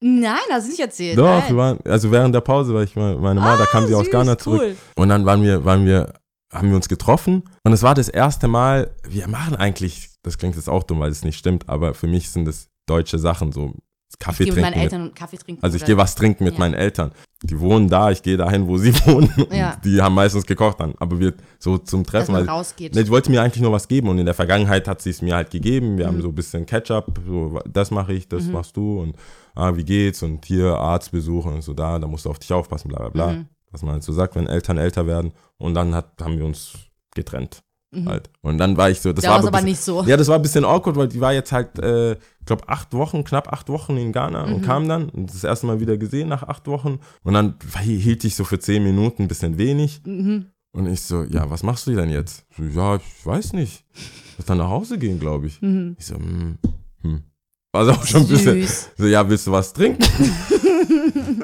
Nein, hast du nicht erzählt. Doch, Nein. wir waren, also während der Pause war ich mal, meine Mama, da kam sie aus Ghana zurück. cool. Und dann waren wir, waren wir, haben wir uns getroffen und es war das erste Mal, wir machen eigentlich, das klingt jetzt auch dumm, weil es nicht stimmt, aber für mich sind das deutsche Sachen, so Kaffee Ich gehe mit meinen trinken. Eltern Kaffee trinken. also ich gehe was trinken mit Ja. meinen Eltern. Die wohnen da, ich gehe dahin, wo sie wohnen. Ja. Die haben meistens gekocht dann, aber wir so zum dass Treffen. man weil- rausgeht. Ne, die wollte mir eigentlich nur was geben und in der Vergangenheit hat sie es mir halt gegeben. Wir Mhm. haben so ein bisschen Ketchup, so, das mache ich, das machst du und ah, wie geht's und hier Arztbesuch und so da, da musst du auf dich aufpassen, bla bla bla. Mhm. Was man halt so sagt, wenn Eltern älter werden und dann hat, haben wir uns getrennt Mhm. halt. Und dann war ich so, das da war aber bisschen, nicht so. ja, das war ein bisschen awkward, weil die war jetzt halt, äh, ich glaube, acht Wochen, knapp acht Wochen in Ghana Mhm. und kam dann und das erste Mal wieder gesehen nach acht Wochen. Und dann hielt ich so für zehn Minuten ein bisschen wenig. Mhm. Und ich so, ja, was machst du denn jetzt? So, ja, ich weiß nicht. Ich dann nach Hause gehen, glaube ich. Mhm. Ich so, hm, hm. War so auch schon ein bisschen. So, ja, willst du was trinken?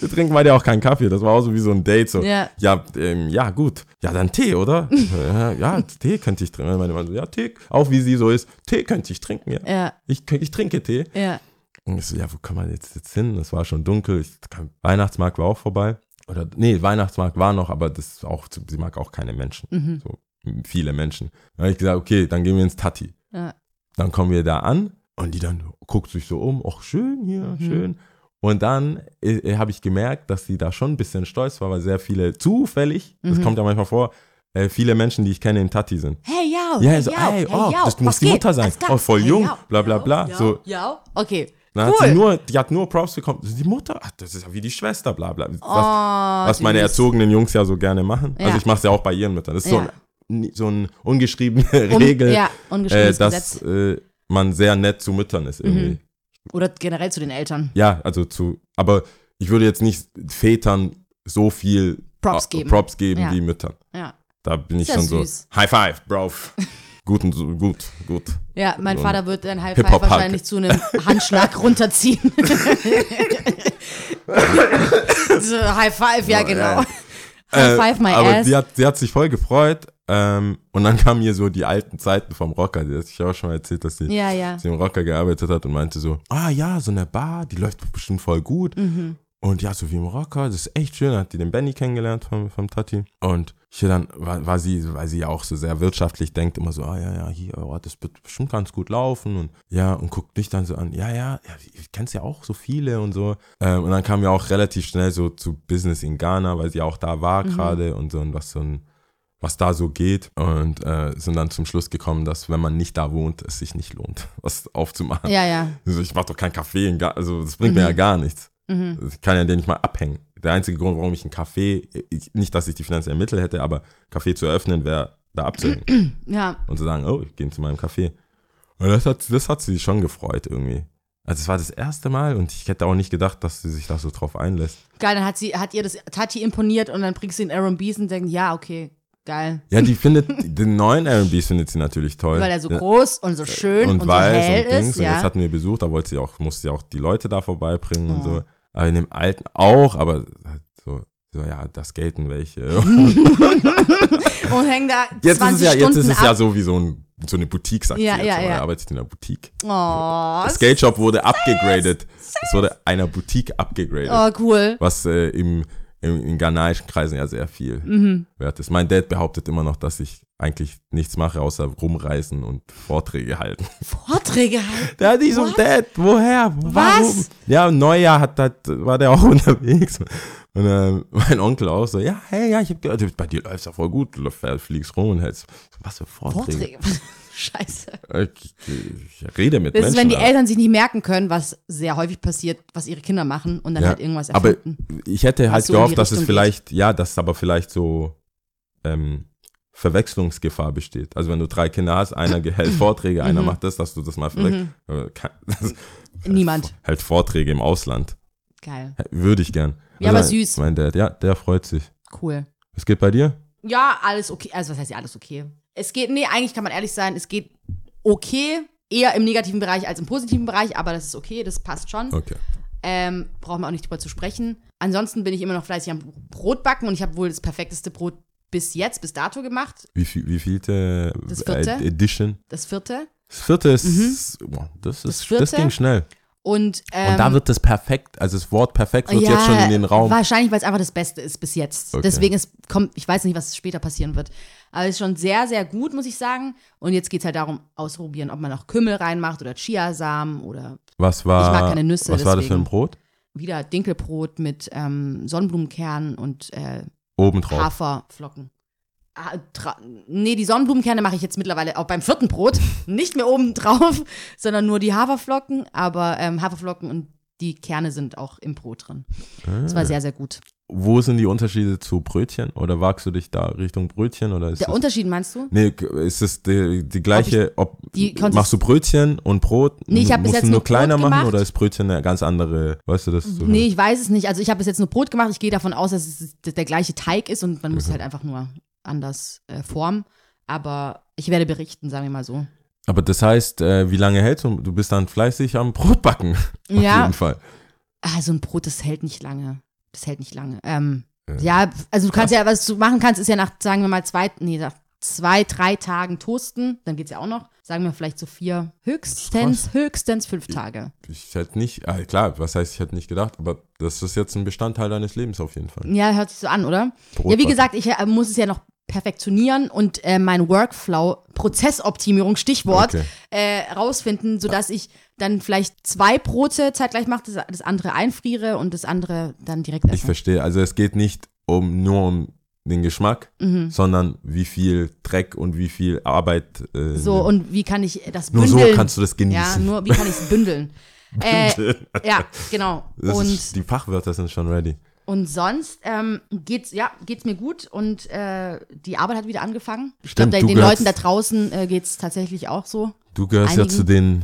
Wir trinken beide auch keinen Kaffee. Das war auch so wie so ein Date. So, Ja. ja, ähm, ja, gut. Ja, dann Tee, oder? ja, ja, Tee könnte ich trinken. Meine Mann so, ja, Tee. Auch wie sie so ist. Tee könnte ich trinken, ja. Ja, Ich, ich trinke Tee. ja. Und ich so, ja, wo kann man jetzt, jetzt hin? Es war schon dunkel. Ich, Weihnachtsmarkt war auch vorbei. Oder, nee, Weihnachtsmarkt war noch, aber das ist auch, sie mag auch keine Menschen. Mhm. So, viele Menschen. Dann habe ich gesagt, okay, dann gehen wir ins Tati. ja. Dann kommen wir da an und die dann guckt sich so um, ach schön hier, Mhm. schön. Und dann äh, habe ich gemerkt, dass sie da schon ein bisschen stolz war, weil sehr viele zufällig, das Mhm. kommt ja manchmal vor, äh, viele Menschen, die ich kenne, im Tati sind. Hey, ja. Ja, hey, so, hey, oh, ja, das muss die geht? Mutter sein. Oh, voll Hey, jung, ja, bla, bla, bla. Ja, So. ja. okay. Dann hat Cool. sie nur, die hat nur Props bekommen. Die Mutter, ach, das ist ja wie die Schwester, bla bla. Was, Oh, was meine erzogenen Jungs ja so gerne machen. Ja. Also ich mache es ja auch bei ihren Müttern. Das ist Ja. so, ein, so ein ungeschriebene Un- Regel, Ja, äh, ungeschriebenes dass Gesetz. äh, man sehr nett zu Müttern ist irgendwie. Mhm. Oder generell zu den Eltern. Ja, also zu, aber ich würde jetzt nicht Vätern so viel Props äh, geben. Props geben Ja. wie Müttern. Ja. Da bin ich schon süß. so, High Five, Bro. gut und so, gut, gut. Ja, mein So Vater wird ein High Five wahrscheinlich zu einem Handschlag runterziehen. so, High Five, ja, genau. ja. High Äh, Five, my aber ass. sie hat, sie hat sich voll gefreut. Ähm, und dann kamen hier so die alten Zeiten vom Rocker. Die hat sich auch schon mal erzählt, dass sie, ja, ja. sie im Rocker gearbeitet hat und meinte so, ah ja, so eine Bar, die läuft bestimmt voll gut. Mhm. Und ja, so wie im Rocker, das ist echt schön. Hat die den Benny kennengelernt vom, vom Tati. Und hier dann war, war sie, weil sie ja auch so sehr wirtschaftlich denkt, immer so, ah ja, ja, hier, oh, das wird bestimmt ganz gut laufen. Und ja, und guckt dich dann so an, ja, ja, ja ich kenn's ja auch so viele und so. Ähm, und dann kam ja auch relativ schnell so zu Business in Ghana, weil sie auch da war Mhm. gerade und so und was so ein was da so geht und äh, sind dann zum Schluss gekommen, dass wenn man nicht da wohnt, es sich nicht lohnt, was aufzumachen. Ja, ja. Also ich mach doch keinen Kaffee, also das bringt mir ja gar nichts. Mhm. Ich kann ja den nicht mal abhängen. Der einzige Grund, warum ich einen Kaffee, ich, nicht, dass ich die finanziellen Mittel hätte, aber Kaffee zu eröffnen, wäre da abzuhängen Ja, und zu sagen, oh, ich gehe zu meinem Kaffee. Und das hat, das hat sie schon gefreut irgendwie. Also es war das erste Mal und ich hätte auch nicht gedacht, dass sie sich da so drauf einlässt. geil, dann hat sie, hat ihr das Tati imponiert und dann bringst du den Aaron Bees und denkst, ja, okay, Geil. Ja, die findet, den neuen R&B findet sie natürlich toll. Weil er so Ja. groß und so schön und, und so hell und Dings. ist. Und jetzt Ja. hatten wir Besuch, da wollte sie auch, musste sie auch die Leute da vorbeibringen und Oh. so. Aber in dem alten auch, aber halt so, so ja, das gelten welche. Und hängen da 20 Jetzt ist es ja, jetzt ist es ab. ja so wie so, ein, so eine Boutique, sagt Ja, ja, ja. Er arbeitet in einer Boutique. Oh, Das Skate-Shop wurde abgegradet. Es wurde einer Boutique abgegradet. oh, cool. Was äh, im, im, in ghanaischen Kreisen ja sehr viel Mhm. wert ist. Mein Dad behauptet immer noch, dass ich eigentlich nichts mache, außer rumreisen und Vorträge halten. Vorträge halt. Der hat nicht so What? Dad, woher? Warum? Ja, im Neujahr hat, hat, war der auch unterwegs. Und äh, mein Onkel auch so, ja, hey, ja, ich hab gehört, bei dir läuft's ja voll gut, du fliegst rum und hältst, was für Vorträge. Vorträge. Scheiße. Ich, ich rede mit Das Menschen. ist, wenn die aber- Eltern sich nicht merken können, was sehr häufig passiert, was ihre Kinder machen und dann Ja, halt irgendwas aber erfinden. ich hätte halt so gehofft, dass es vielleicht, ja, dass aber vielleicht so ähm, Verwechslungsgefahr besteht. Also wenn du drei Kinder hast, einer hält Vorträge, einer Mhm. macht das, dass du das mal verwechselst. Äh, kann- das- Niemand. Hält Vorträge im Ausland. Geil. Würde ich gern. Ja, aber Also, süß. Mein Dad, ja, der freut sich. Cool. Was geht bei dir? Ja, alles okay. Also, was heißt ja alles okay? Es geht, nee, eigentlich kann man ehrlich sein, es geht okay. Eher im negativen Bereich als im positiven Bereich, aber das ist okay, das passt schon. Okay. Ähm, brauchen wir auch nicht drüber zu sprechen. Ansonsten bin ich immer noch fleißig am Brot backen und ich habe wohl das perfekteste Brot bis jetzt, bis dato gemacht. Wie viel, wie vielte Das vierte? äh, Edition? Das vierte. Das vierte ist, boah, das Das ist, vierte? das ging schnell. Und, ähm, Und da wird das perfekt, also das Wort perfekt wird jetzt schon in den Raum. Wahrscheinlich, weil es einfach das Beste ist bis jetzt. Okay. Deswegen ist, kommt, ich weiß nicht, was später passieren wird. Aber es ist schon sehr, sehr gut, muss ich sagen. Und jetzt geht es halt darum, ausprobieren, ob man noch Kümmel reinmacht oder Chiasamen oder Was war, Ich mag keine Nüsse, was war das für ein. Brot? wieder Dinkelbrot mit ähm, Sonnenblumenkernen und äh, Obendrauf. Haferflocken. Ah, Nee, die Sonnenblumenkerne mache ich jetzt mittlerweile auch beim vierten Brot. Nicht mehr oben drauf, sondern nur die Haferflocken. Aber ähm, Haferflocken und die Kerne sind auch im Brot drin. Das Ah. war sehr, sehr gut. Wo sind die Unterschiede zu Brötchen? Oder wagst du dich da Richtung Brötchen? Oder ist Der das, Unterschied meinst du? nee, ist es die, die gleiche, ob, die Konsistenz- machst du Brötchen und Brot? Nee, ich hab bis jetzt du nur nur Brot kleiner machen gemacht. oder ist Brötchen eine ganz andere, weißt du das? So Nee, ich weiß es nicht. Also ich habe bis jetzt nur Brot gemacht. Ich gehe davon aus, dass es der gleiche Teig ist und man muss Mhm. halt einfach nur anders äh, formen. Aber ich werde berichten, sagen wir mal so. Aber das heißt, äh, wie lange hältst du? Du bist dann fleißig am Brotbacken. Auf Ja. jeden Fall. Ah, so ein Brot, das hält nicht lange. Das hält nicht lange. Ähm, Ja. ja, also du kannst ja, was du machen kannst, ist ja nach, sagen wir mal, zwei, nee, nach zwei, drei Tagen toasten. Dann geht's ja auch noch. Sagen wir vielleicht so vier, höchstens, höchstens fünf Tage. Ich hätte nicht, ah, klar, was heißt, ich hätte nicht gedacht, aber das ist jetzt ein Bestandteil deines Lebens auf jeden Fall. Ja, hört sich so an, oder? Ja, wie gesagt, ich äh, muss es ja noch perfektionieren und äh, mein Workflow, Prozessoptimierung, Stichwort, Okay. äh, rausfinden, sodass ich dann vielleicht zwei Brote zeitgleich mache, das, das andere einfriere und das andere dann direkt Ich esse. verstehe. Also es geht nicht um nur um den Geschmack, Mhm. sondern wie viel Dreck und wie viel Arbeit. Äh, So, und wie kann ich das nur bündeln? so kannst du das Ja, genießen. nur wie kann ich es bündeln? äh, ja, genau. Und, ist, die Fachwörter sind schon ready. und sonst ähm, geht's, ja, geht's mir gut und äh, die Arbeit hat wieder angefangen. Ich Stimmt, glaube, du den gehörst- Leuten da draußen äh, geht's tatsächlich auch so. Du gehörst ja Einigen- zu den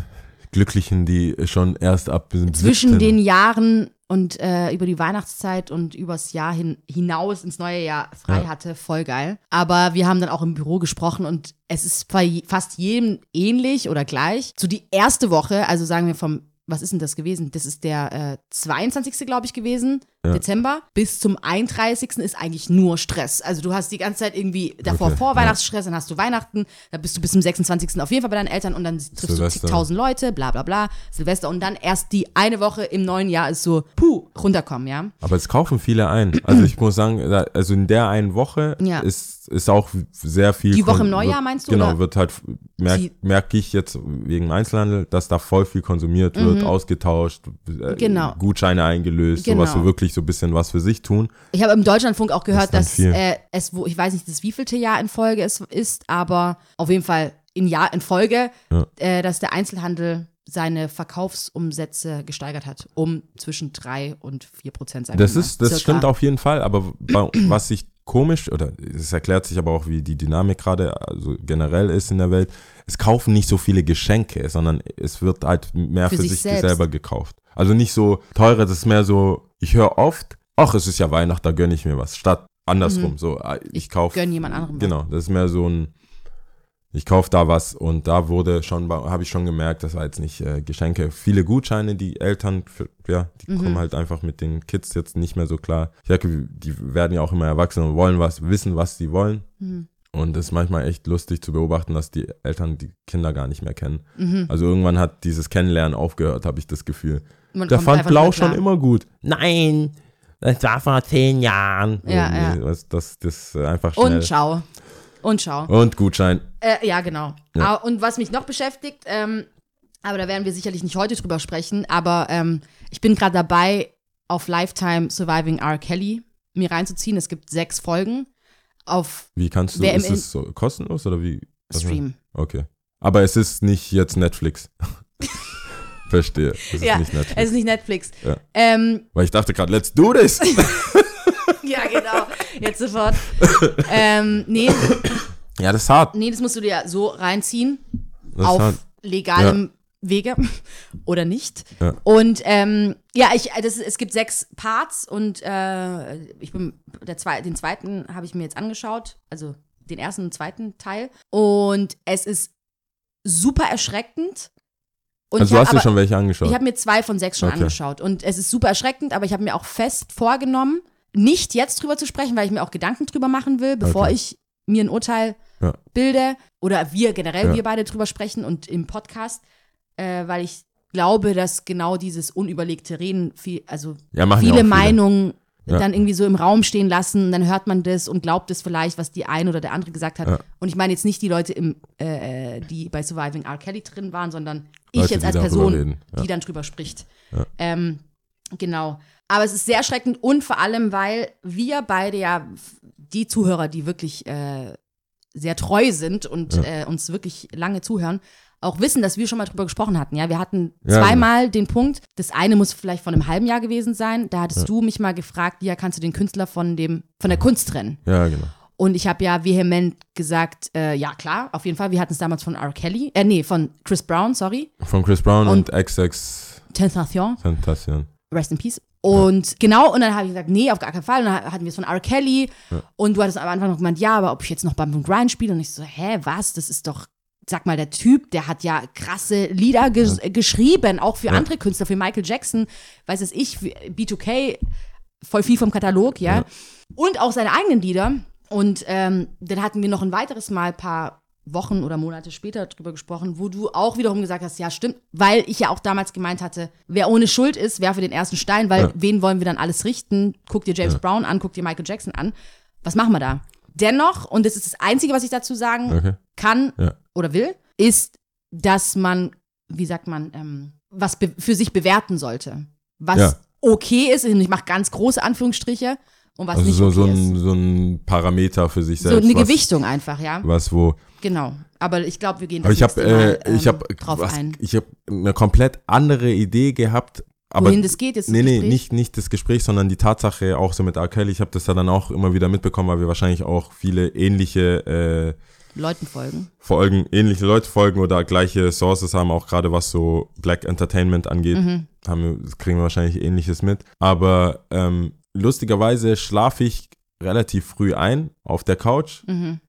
Glücklichen, die schon erst ab zwischen 17. den Jahren und äh, über die Weihnachtszeit und übers Jahr hin, hinaus ins neue Jahr frei Ja. hatte, voll geil. Aber wir haben dann auch im Büro gesprochen und es ist bei fast jedem ähnlich oder gleich. So die erste Woche, also sagen wir vom, was ist denn das gewesen? Das ist der äh, 22. glaube ich gewesen, Ja. Dezember. Bis zum 31. ist eigentlich nur Stress. Also du hast die ganze Zeit irgendwie davor Okay, Vorweihnachtsstress, dann hast du Weihnachten, dann bist du bis zum 26. auf jeden Fall bei deinen Eltern und dann triffst du Silvester. zigtausend Leute, bla bla bla, Silvester und dann erst die eine Woche im neuen Jahr ist so, puh, runterkommen, ja. Aber es kaufen viele ein. Also ich muss sagen, also in der einen Woche Ja. ist, ist auch sehr viel. Die Woche im Neujahr wird, meinst du, Genau, oder? wird halt, merke merk ich jetzt wegen Einzelhandel, dass da voll viel konsumiert wird, ausgetauscht, äh, Mhm. Genau. Gutscheine eingelöst, Genau. sowas so wirklich so ein bisschen was für sich tun. Ich habe im Deutschlandfunk auch gehört, dann dass äh, es, wo, ich weiß nicht, das wievielte Jahr in Folge es ist, aber auf jeden Fall in Jahr in Folge, Ja. äh, dass der Einzelhandel seine Verkaufsumsätze gesteigert hat, um zwischen 3 und 4 Prozent, sagen Das ist, das circa. stimmt auf jeden Fall, aber was sich komisch, oder es erklärt sich aber auch, wie die Dynamik gerade also generell ist in der Welt, es kaufen nicht so viele Geschenke, sondern es wird halt mehr Für für, sich sich selber gekauft. Also nicht so teurer, das ist mehr so, ich höre oft, ach, es ist ja Weihnachten, da gönne ich mir was, statt andersrum. So, äh, ich kaufe. Gönn jemand anderem. Genau, das ist mehr so ein, ich kaufe da was und da wurde schon, habe ich schon gemerkt, das war jetzt nicht äh, Geschenke, viele Gutscheine, die Eltern, für, ja, die Mhm. kommen halt einfach mit den Kids jetzt nicht mehr so klar. Ich denke, die werden ja auch immer erwachsen und wollen was, wissen, was sie wollen. Mhm. Und es ist manchmal echt lustig zu beobachten, dass die Eltern die Kinder gar nicht mehr kennen. Mhm. Also irgendwann hat dieses Kennenlernen aufgehört, habe ich das Gefühl. Man Der fand Blau schon immer gut. Nein, das war vor zehn Jahren. Ja, ja. Das, das, das einfach schnell. Und schau. Und schau. Und Gutschein. Äh, ja, genau. Ja. Und was mich noch beschäftigt, ähm, aber da werden wir sicherlich nicht heute drüber sprechen, aber ähm, ich bin gerade dabei, auf Lifetime Surviving R. Kelly mir reinzuziehen. Es gibt sechs Folgen auf Wie kannst du, ist es so kostenlos oder wie? Stream. Okay. Aber es ist nicht jetzt Netflix. Verstehe. Es ist Ja, nicht Netflix. Es ist nicht Netflix. Ja. Ähm, Weil ich dachte gerade, let's do this. ja, genau. Jetzt sofort. ähm, nee, ja, das ist hart. nee, das musst du dir so reinziehen. Das auf hart. legalem Wege oder nicht. Ja. Und ähm, ja, ich, das, es gibt sechs Parts und äh, ich bin der zwei, den zweiten habe ich mir jetzt angeschaut, also den ersten und zweiten Teil. Und es ist super erschreckend. Und Also ich du hab hast dir schon welche angeschaut. ich habe mir zwei von sechs schon Okay. angeschaut und es ist super erschreckend, aber ich habe mir auch fest vorgenommen, nicht jetzt drüber zu sprechen, weil ich mir auch Gedanken drüber machen will, bevor Okay. ich mir ein Urteil Ja. bilde oder wir generell, Ja. wir beide drüber sprechen und im Podcast, äh, weil ich glaube, dass genau dieses unüberlegte Reden, viel, also ja, viele auch Meinungen dann irgendwie so im Raum stehen lassen, dann hört man das und glaubt es vielleicht, was die eine oder der andere gesagt hat. Und ich meine jetzt nicht die Leute, im, äh, die bei Surviving R. Kelly drin waren, sondern ich Leute, jetzt die als Person, die dann drüber spricht. Ja. Ähm, genau. Aber es ist sehr erschreckend und vor allem, weil wir beide ja, die Zuhörer, die wirklich äh, sehr treu sind und Ja. äh, uns wirklich lange zuhören, auch wissen, dass wir schon mal drüber gesprochen hatten. Ja, wir hatten Ja, zweimal den Punkt. Das eine muss vielleicht von einem halben Jahr gewesen sein. Da hattest Ja. du mich mal gefragt, ja, kannst du den Künstler von dem von der Kunst trennen? Ja, genau. Und ich habe ja vehement gesagt, äh, ja klar, auf jeden Fall. Wir hatten es damals von R. Kelly, äh, nee, von Chris Brown, sorry, Von Chris Brown und, Und- XX Tentation. Tentation. Rest in Peace. Und genau, und dann habe ich gesagt, nee, auf gar keinen Fall. Und dann hatten wir es von R. Kelly. Ja. Und du hattest am Anfang noch gemeint, ja, aber ob ich jetzt noch and Grind spiele? Und ich so, hä, was? Das ist doch, sag mal, der Typ, der hat ja krasse Lieder ges geschrieben, auch für Ja. andere Künstler, für Michael Jackson, weiß es ich, für B2K, voll viel vom Katalog, ja. Ja. Und auch seine eigenen Lieder. Und ähm, dann hatten wir noch ein weiteres Mal ein paar Wochen oder Monate später drüber gesprochen, wo du auch wiederum gesagt hast, ja, stimmt, weil ich ja auch damals gemeint hatte, wer ohne Schuld ist, werfe den ersten Stein, weil Ja. wen wollen wir dann alles richten? Guck dir James Ja. Brown an, guck dir Michael Jackson an. Was machen wir da? Dennoch, und das ist das Einzige, was ich dazu sagen Okay. kann Ja. oder will, ist, dass man, wie sagt man, ähm, was für sich bewerten sollte. Was okay ist, und ich mache ganz große Anführungsstriche, und was Also nicht so, okay so, ist. ein, so ein Parameter für sich So selbst. eine was, Gewichtung einfach, ja. Was wo. Genau. Aber ich glaube, wir gehen das Aber ich habe äh, ich ähm, hab, drauf was, ein. ich hab eine komplett andere Idee gehabt. Aber Wohin das geht, jetzt Nee, nee, nicht, nicht das Gespräch, sondern die Tatsache auch so mit R. Kelly. Ich habe das ja dann auch immer wieder mitbekommen, weil wir wahrscheinlich auch viele ähnliche äh, Leuten folgen. Folgen, ähnliche Leute folgen oder gleiche Sources haben, auch gerade was so Black Entertainment angeht, Mhm. haben kriegen wir wahrscheinlich ähnliches mit. Aber ähm, lustigerweise schlafe ich relativ früh ein auf der Couch Mhm.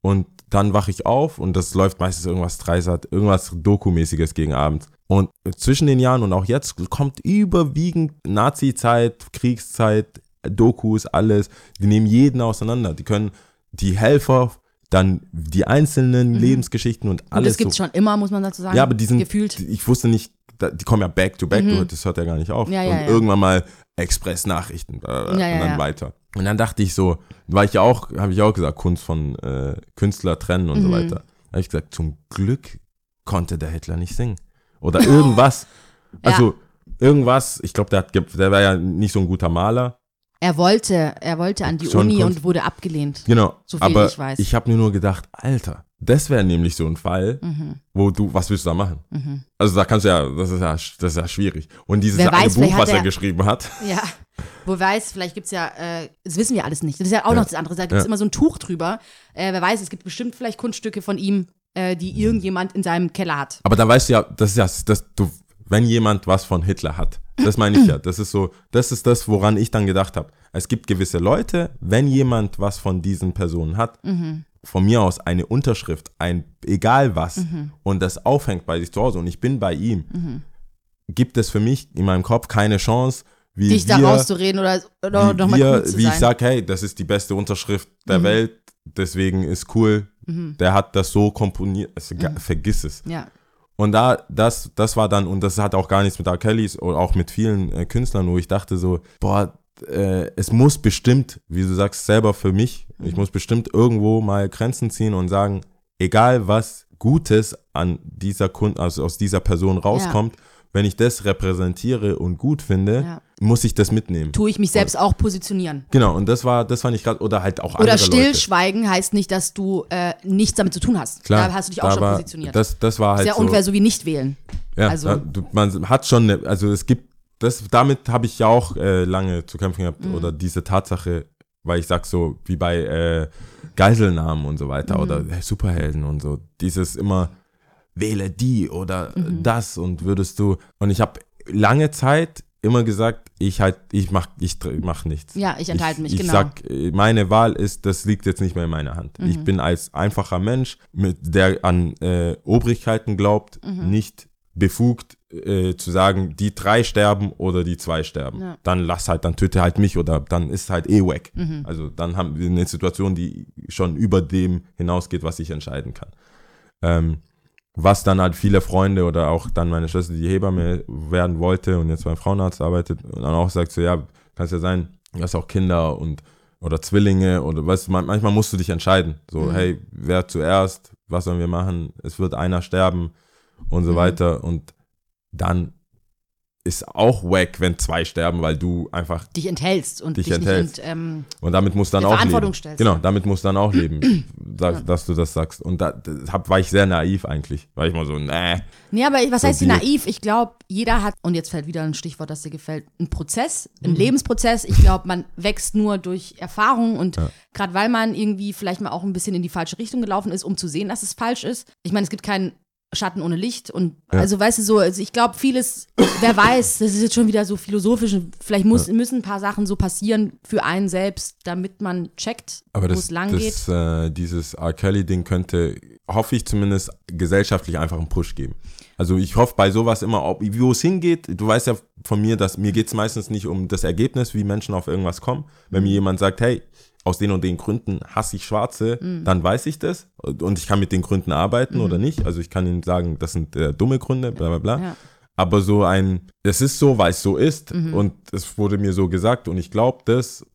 und dann wache ich auf und das läuft meistens irgendwas Dreisat, irgendwas Dokumäßiges gegen Abend. Und zwischen den Jahren und auch jetzt kommt überwiegend Nazi-Zeit, Kriegszeit, Dokus, alles. Die nehmen jeden auseinander. Die können die Helfer, dann die einzelnen Lebensgeschichten und Und alles. das gibt es so. schon immer, muss man dazu sagen. Ja, aber die sind, Gefühlt. ich wusste nicht, die kommen ja back to back, Mhm. das hört ja gar nicht auf. Ja, ja, und ja. irgendwann mal Express-Nachrichten äh, Ja, und dann weiter. Und dann dachte ich so, war ich ja auch, habe ich auch gesagt, Kunst von äh, Künstler trennen und so Mhm. weiter. Da habe ich gesagt, zum Glück konnte der Hitler nicht singen. Oder irgendwas. Also irgendwas, ich glaube, der, hat der war ja nicht so ein guter Maler. Er wollte, er wollte an die Schon Uni Kunst- und wurde abgelehnt. Genau. So viel aber ich weiß. ich habe mir nur gedacht, Alter, das wäre nämlich so ein Fall, Mhm. wo du, was willst du da machen? Mhm. Also da kannst du ja, das ist ja, das ist ja schwierig. Und dieses Wer eine weiß, Buch, was er er- geschrieben hat, Ja. Wo weiß, vielleicht gibt es ja, äh, das wissen wir alles nicht. Das ist ja auch Ja. noch das andere. Da gibt es Ja. immer so ein Tuch drüber. Äh, wer weiß, es gibt bestimmt vielleicht Kunststücke von ihm, äh, die irgendjemand in seinem Keller hat. aber dann weißt du ja, das ist ja, das, du, wenn jemand was von Hitler hat, das meine ich ja, das ist so, das ist das, woran ich dann gedacht habe. es gibt gewisse Leute, wenn jemand was von diesen Personen hat, von mir aus eine Unterschrift, ein egal was, Mhm. und das aufhängt bei sich zu Hause und ich bin bei ihm, gibt es für mich in meinem Kopf keine Chance, wie Dich da wir, rauszureden oder, oder nochmal cool zu wie ich sein. Mhm. sage, hey, das ist die beste Unterschrift der Welt, deswegen ist cool, der hat das so komponiert, also, vergiss es. ja. Und da, das, das war dann, und das hat auch gar nichts mit R. Kellys oder auch mit vielen äh, Künstlern, wo ich dachte so, boah, äh, es muss bestimmt, wie du sagst, selber für mich, ich muss bestimmt irgendwo mal Grenzen ziehen und sagen, egal was Gutes an dieser Kunden, also aus dieser Person rauskommt, wenn ich das repräsentiere und gut finde, Ja. muss ich das mitnehmen. Tue ich mich selbst auch positionieren. Genau, und das war, das fand ich gerade, oder halt auch Oder andere Leute. stillschweigen heißt nicht, dass du äh, nichts damit zu tun hast. Klar, da hast du dich auch schon war, positioniert. Das, das war halt Sehr so, unfair, so wie nicht wählen. Ja, Also- da, du, man hat schon, eine, also es gibt, das, damit habe ich ja auch äh, lange zu kämpfen gehabt, Mhm. oder diese Tatsache, weil ich sag so, wie bei äh, Geiselnahmen und so weiter, Mhm. oder äh, Superhelden und so, dieses immer, wähle die oder Mhm. das und würdest du, und ich habe lange Zeit immer gesagt, ich halt, ich mach, ich mach nichts. Ja, ich enthalte mich, ich genau. sag, äh, meine Wahl ist, das liegt jetzt nicht mehr in meiner Hand. Mhm. Ich bin als einfacher Mensch, mit der an äh, Obrigkeiten glaubt, Mhm. nicht befugt äh, zu sagen, die drei sterben oder die zwei sterben. Ja. Dann lass halt, dann töte halt mich oder dann ist halt eh weg. Mhm. Also dann haben wir eine Situation, die schon über dem hinausgeht, was ich entscheiden kann. Ähm, was dann halt viele Freunde oder auch dann meine Schwester, die Hebamme werden wollte und jetzt beim Frauenarzt arbeitet und dann auch sagt so, ja, kann es ja sein, du hast auch Kinder und oder Zwillinge oder was, man, manchmal musst du dich entscheiden. So, Mhm. hey, wer zuerst, was sollen wir machen? Es wird einer sterben und so Mhm. weiter und dann ist auch wack, wenn zwei sterben, weil du einfach Dich enthältst und Dich dich, enthältst. nicht ähm, und damit muss dann auch Verantwortung leben. stellst. Genau, damit muss dann auch leben, sag, dass du das sagst. Und da hab, war ich sehr naiv eigentlich. War ich mal so, nee. Nee, aber was So heißt die- naiv? Ich glaube, jeder hat, und jetzt fällt wieder ein Stichwort, das dir gefällt, ein Prozess, Mhm. ein Lebensprozess. Ich glaube, man wächst nur durch Erfahrung und gerade weil man irgendwie vielleicht mal auch ein bisschen in die falsche Richtung gelaufen ist, um zu sehen, dass es falsch ist. Ich meine, es gibt keinen Schatten ohne Licht und Ja. also weißt du so, also ich glaube vieles, wer weiß, das ist jetzt schon wieder so philosophisch, vielleicht muss, müssen ein paar Sachen so passieren für einen selbst, damit man checkt, wo es lang geht. das, äh, dieses R. Kelly-Ding könnte, hoffe ich zumindest, gesellschaftlich einfach einen Push geben. Also ich hoffe bei sowas immer, ob, wo es hingeht, du weißt ja von mir, dass mir geht es meistens nicht um das Ergebnis, wie Menschen auf irgendwas kommen. Wenn mir jemand sagt, hey, aus den und den Gründen hasse ich Schwarze, Mhm. dann weiß ich das und ich kann mit den Gründen arbeiten oder nicht. Also ich kann ihnen sagen, das sind äh, dumme Gründe, bla bla bla. Ja. Aber so ein, es ist so, weil es so ist Mhm. und es wurde mir so gesagt und ich glaube, das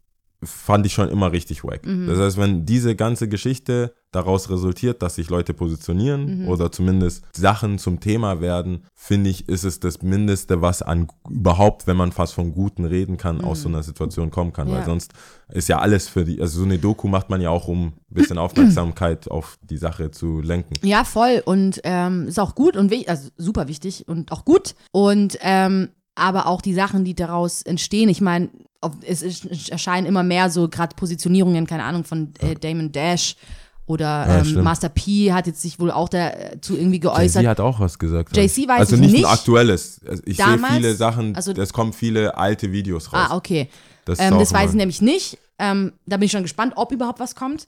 fand ich schon immer richtig wack. Mhm. Das heißt, wenn diese ganze Geschichte daraus resultiert, dass sich Leute positionieren Mhm. oder zumindest Sachen zum Thema werden, finde ich, ist es das Mindeste, was an überhaupt, wenn man fast von Guten reden kann, aus so einer Situation kommen kann. Mhm. Ja. Weil sonst ist ja alles für die, also so eine Doku macht man ja auch, um ein bisschen Aufmerksamkeit auf die Sache zu lenken. Ja, voll. Und ähm, ist auch gut und wichtig, also super wichtig und auch gut. Und ähm, aber auch die Sachen, die daraus entstehen. Ich meine, es, ist- erscheinen immer mehr so gerade Positionierungen, keine Ahnung, von äh, Damon Dash oder Ja, ähm. Master P hat jetzt sich wohl auch dazu irgendwie Jay-Z geäußert. hat auch was gesagt. Jay-Z weiß also ich nicht nicht. ein aktuelles. Also Ich sehe viele Sachen, also- es kommen viele alte Videos raus. Ah, okay. Das, Ähm, das weiß ich nämlich nicht. Ähm, da bin ich schon gespannt, ob überhaupt was kommt.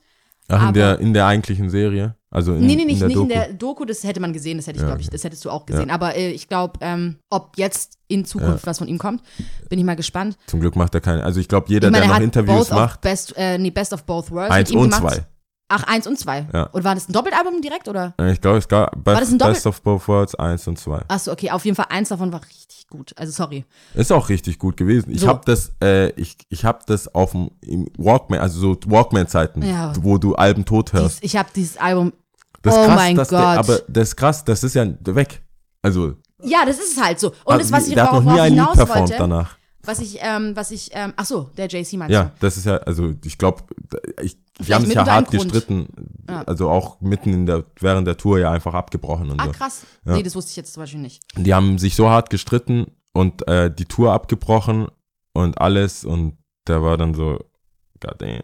Ach, in der, in der eigentlichen Serie? Also in, Nee, nee, nicht, in der nicht Doku? in der Doku, das hätte man gesehen, das hätte ich, Ja, glaube ich, das hättest du auch gesehen. Aber äh, ich glaube, ähm, ob jetzt in Zukunft was von ihm kommt, bin ich mal gespannt. Zum Glück macht er keine. Also ich glaube, jeder, ich meine, der er noch Interviews macht, best, äh, nee, Best of Both Worlds eins und gemacht. zwei. Ach, eins und zwei. Ja. Und war das ein Doppelalbum direkt, oder? Ich glaube, es gab Best, das ein Doppel- Best of Both Worlds 1 und 2. Achso, okay, auf jeden Fall eins davon war richtig gut. Also sorry. Ist auch richtig gut gewesen. Ich So. habe das, äh, ich, ich habe das auf dem Walkman, also so Walkman-Zeiten, Ja. wo du Alben tot hörst. Dies, ich habe dieses Album. Das oh krass, mein dass Der, Gott. aber das ist krass, das ist ja weg. Also, Ja, das ist es halt so. Und das, was ich der hat noch nie ein Lied performt wollte, danach. Was ich, ähm, was ich, ähm, ach so, der JC meinst Ja, das ist ja, also ich glaube, ich, Vielleicht haben sich mit ja hart Grund. gestritten. Ja. Also auch mitten in der, während der Tour ja einfach abgebrochen und? Ah, so. krass. Ja. Nee, das wusste ich jetzt zum Beispiel nicht. Die haben sich so hart gestritten und äh, die Tour abgebrochen und alles und der war dann so, goddamn,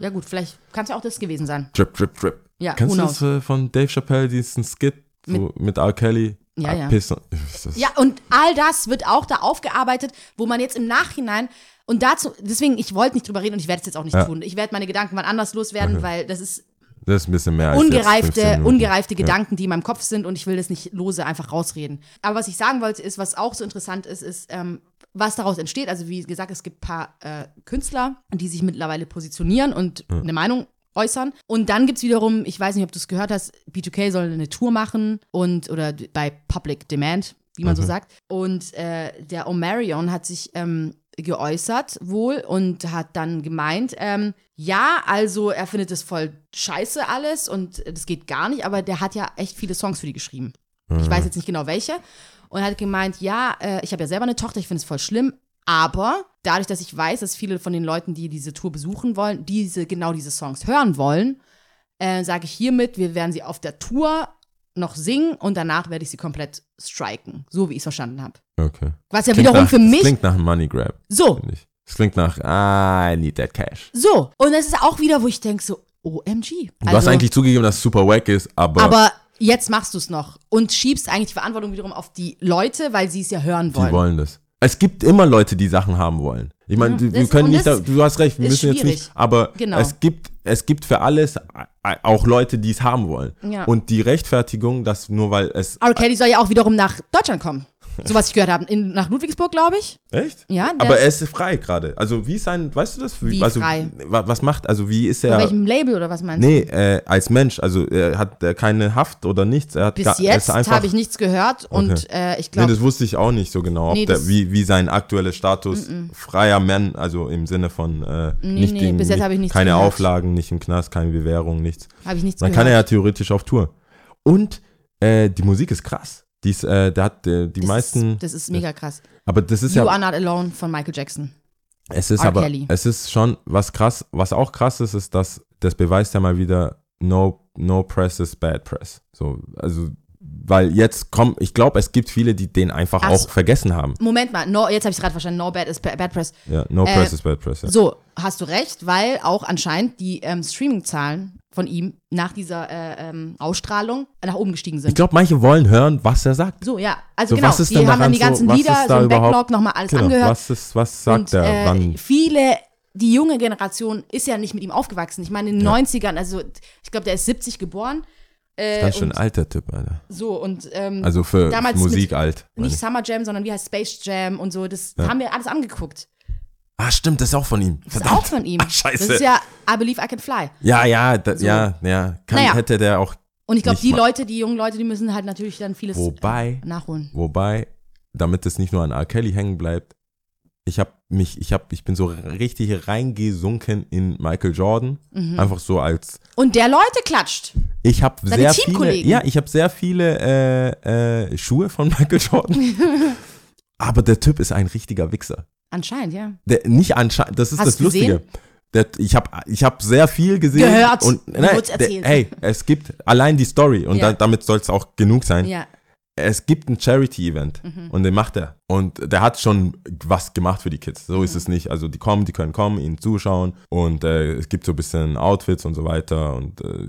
Ja gut, vielleicht kann es ja auch das gewesen sein. drip, drip, drip. Ja, Kennst du das äh, von Dave Chappelle, diesen Skit so, mit R. Kelly? Ja, ja. Ja, und all das wird auch da aufgearbeitet, wo man jetzt im Nachhinein und dazu, deswegen, ich wollte nicht drüber reden und ich werde es jetzt auch nicht Ja. tun. Ich werde meine Gedanken wann anders loswerden, weil das ist das ist ein bisschen mehr als jetzt 15 ungereifte, ungereifte Gedanken, die in meinem Kopf sind und ich will das nicht lose einfach rausreden. Aber was ich sagen wollte, ist, was auch so interessant ist, ist, ähm, was daraus entsteht. Also wie gesagt, es gibt ein paar äh, Künstler, die sich mittlerweile positionieren und eine Meinung äußern. Und dann gibt es wiederum, ich weiß nicht, ob du es gehört hast, B2K soll eine Tour machen und oder bei Public Demand, wie man so sagt. Und äh, der Omarion hat sich ähm, geäußert wohl und hat dann gemeint, ähm, ja, also er findet es voll scheiße alles und das geht gar nicht, aber der hat ja echt viele Songs für die geschrieben. Ich weiß jetzt nicht genau welche. Und er hat gemeint, ja, äh, ich habe ja selber eine Tochter, ich finde es voll schlimm, aber dadurch, dass ich weiß, dass viele von den Leuten, die diese Tour besuchen wollen, diese genau diese Songs hören wollen, äh, sage ich hiermit, wir werden sie auf der Tour noch singen und danach werde ich sie komplett striken, so wie ich es verstanden habe. Okay. Was ja Klingt wiederum nach, für das mich klingt nach einem Money Grab, so. Es klingt nach, ah, I need that cash. so. Und es ist auch wieder, wo ich denke so, OMG. Du hast eigentlich zugegeben, dass es super wack ist, aber, Also aber jetzt machst du es noch und schiebst eigentlich die Verantwortung wiederum auf die Leute, weil sie es ja hören die wollen. wollen das. Es gibt immer Leute, die Sachen haben wollen. Ich meine, Ja, wir das- können nicht, du hast recht, wir müssen jetzt nicht, aber Genau. es gibt, es gibt für alles äh, auch Leute, die es haben wollen. Ja. Und die Rechtfertigung, dass nur weil es, R. Kelly soll ja auch wiederum nach Deutschland kommen. So was ich gehört habe. In, nach Ludwigsburg, glaube ich. echt? Ja, Aber er ist frei gerade. Also wie ist sein, weißt du das? Wie also, frei? wa- Was macht, also wie ist Bei er? welchem Label oder was meinst Nee, äh, als Mensch, also er hat äh, keine Haft oder nichts. Er hat du? gar- Bis jetzt habe ich nichts gehört und äh, ich Nee, glaube, das wusste ich auch nicht so genau, Nee, der, wie, wie sein aktueller Status freier Mann, also im Sinne von äh, Nee, nicht nee, in, bis jetzt habe ich nichts keine gehört. Auflagen, nicht im Knast, keine Bewährung, nichts. habe ich nichts Dann gehört. kann er ja theoretisch auf Tour. Und äh, die Musik ist krass. Die, ist, äh, der hat äh, die das meisten, Ist, das ist mega krass. aber das ist You ja, Are Not Alone von Michael Jackson. es ist R. aber, Kelly. es ist schon was krass, was auch krass ist, ist, dass das beweist ja mal wieder, no, no press is bad press. So, also, weil jetzt kommen, ich glaube, es gibt viele, die den einfach Ach auch vergessen haben. Moment mal, no, jetzt habe ich es gerade verstanden. No Bad is Bad Bad Press. Ja, no Äh, press is bad press. Ja. So, hast du recht, weil auch anscheinend die ähm, Streaming-Zahlen von ihm nach dieser äh, ähm, Ausstrahlung nach oben gestiegen Ich sind. glaube, manche wollen hören, was er sagt. So, ja. Also So, genau, was ist die haben dann die ganzen so- Lieder, ist so ein überhaupt- Backlog nochmal alles Genau, angehört. was, ist, was sagt und er? äh, wann? viele, die junge Generation ist ja nicht mit ihm aufgewachsen. Ich meine, in den 90ern, also ich glaube, der ist 70 geboren. Äh, Ganz schön und alter Typ, Alter. so und ähm, Also für damals Musik alt. nicht ich. Summer Jam, sondern wie heißt Space Jam und so, das haben wir alles angeguckt. Ah, stimmt, das ist auch von ihm. Das ist Verdammt. auch von ihm. Ach, scheiße. Das ist ja I Believe I Can Fly. ja, ja, da, So. ja, ja. Kann, Naja. Hätte der auch. Und ich glaube, die Leute, die jungen Leute, die müssen halt natürlich dann vieles Wobei, äh, nachholen. wobei, damit es nicht nur an R. Kelly hängen bleibt, ich habe mich, ich habe, ich bin so richtig reingesunken in Michael Jordan, Mhm. einfach so als Und der Leute klatscht. Ich habe sehr viele, Teamkollegen. ja, ich habe sehr viele äh, äh, Schuhe von Michael Jordan. aber der Typ ist ein richtiger Wichser. Anscheinend, ja. Der nicht anscheinend, das ist Hast das Lustige. gesehen? Der, ich habe ich hab sehr viel gesehen. Gehört. Und, nein, der, hey, es gibt allein die Story und Ja. da, damit soll es auch genug sein. Ja. Es gibt ein Charity-Event Mhm. und den macht er. Und der hat schon was gemacht für die Kids. So Mhm. ist es nicht. Also die kommen, die können kommen, ihnen zuschauen und äh, es gibt so ein bisschen Outfits und so weiter und äh,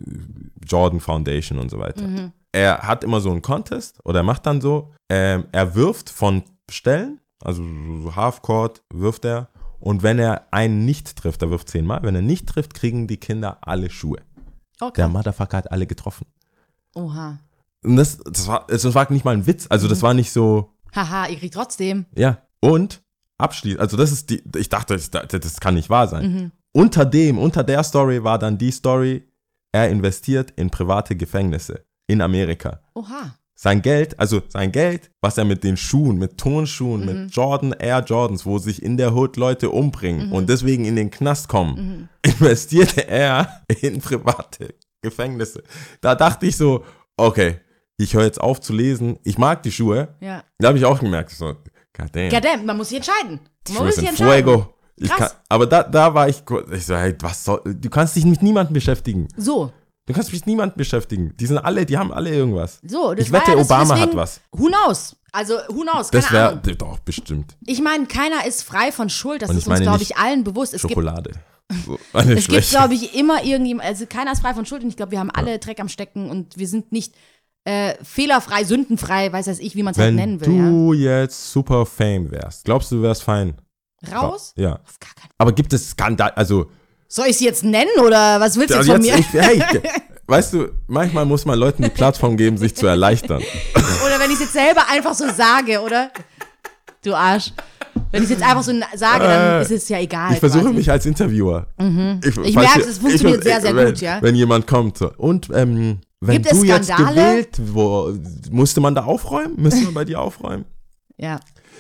Jordan Foundation und so weiter. Mhm. Er hat immer so einen Contest oder er macht dann so, ähm, er wirft von Stellen, also so Halfcourt wirft er und wenn er einen nicht trifft, er wirft zehnmal, wenn er nicht trifft, kriegen die Kinder alle Schuhe. Okay. Der Motherfucker hat alle getroffen. Oha. Und das, das, war, das war nicht mal ein Witz, also das Mhm. war nicht so, Haha, ihr kriegt trotzdem. ja, und abschließend, also das ist die, ich dachte, das, das kann nicht wahr sein. Mhm. Unter dem, unter der Story war dann die Story, er investiert in private Gefängnisse in Amerika. Oha. Sein Geld, also sein Geld, was er mit den Schuhen, mit Tonschuhen, Mhm. mit Jordan Air Jordans, wo sich in der Hood Leute umbringen Mhm. und deswegen in den Knast kommen, investierte er in private Gefängnisse. Da dachte ich so, okay, ich höre jetzt auf zu lesen. Ich mag die Schuhe. Ja. Da habe ich auch gemerkt, so, goddamn. Goddamn, man muss sich entscheiden. Man Schuhe muss sich entscheiden. Fuego. Kann, aber da, da war ich, ich so, hey, was soll, du kannst dich mit niemandem beschäftigen. So, Du kannst dich mit niemandem beschäftigen. Die sind alle, die haben alle irgendwas. so. Das Ich wette, ja Obama deswegen, hat was. Who knows? Also, who knows? Keine Das wäre, doch, bestimmt. Ich meine, keiner ist frei von Schuld. Das ist uns, glaube ich, allen bewusst. Es gibt, Schokolade. So, es gibt, glaube ich, immer irgendjemand, also keiner ist frei von Schuld und ich glaube, wir haben alle Dreck am Stecken und wir sind nicht äh, fehlerfrei, sündenfrei, weiß das ich, wie man es halt Wenn nennen will. du jetzt super Fame wärst, glaubst du, du wärst fein? ja. Raus? Ja. Auf gar keinen Aber gibt es Skandal, also Soll ich sie jetzt nennen oder was willst du jetzt Also von mir? jetzt, ich, hey, weißt du, manchmal muss man Leuten die Plattform geben, sich zu erleichtern. Oder wenn ich es jetzt selber einfach so sage, oder? Du Arsch. Wenn ich es jetzt einfach so sage, dann Äh, ist es ja egal. Ich versuche quasi. mich als Interviewer. Ich, Ich falls merke, es funktioniert ich- sehr, sehr wenn, gut, ja. Wenn jemand kommt. Und ähm, wenn Gibt es du jetzt gewählt, wo, musste man da aufräumen? Müsste man bei dir aufräumen? Ja.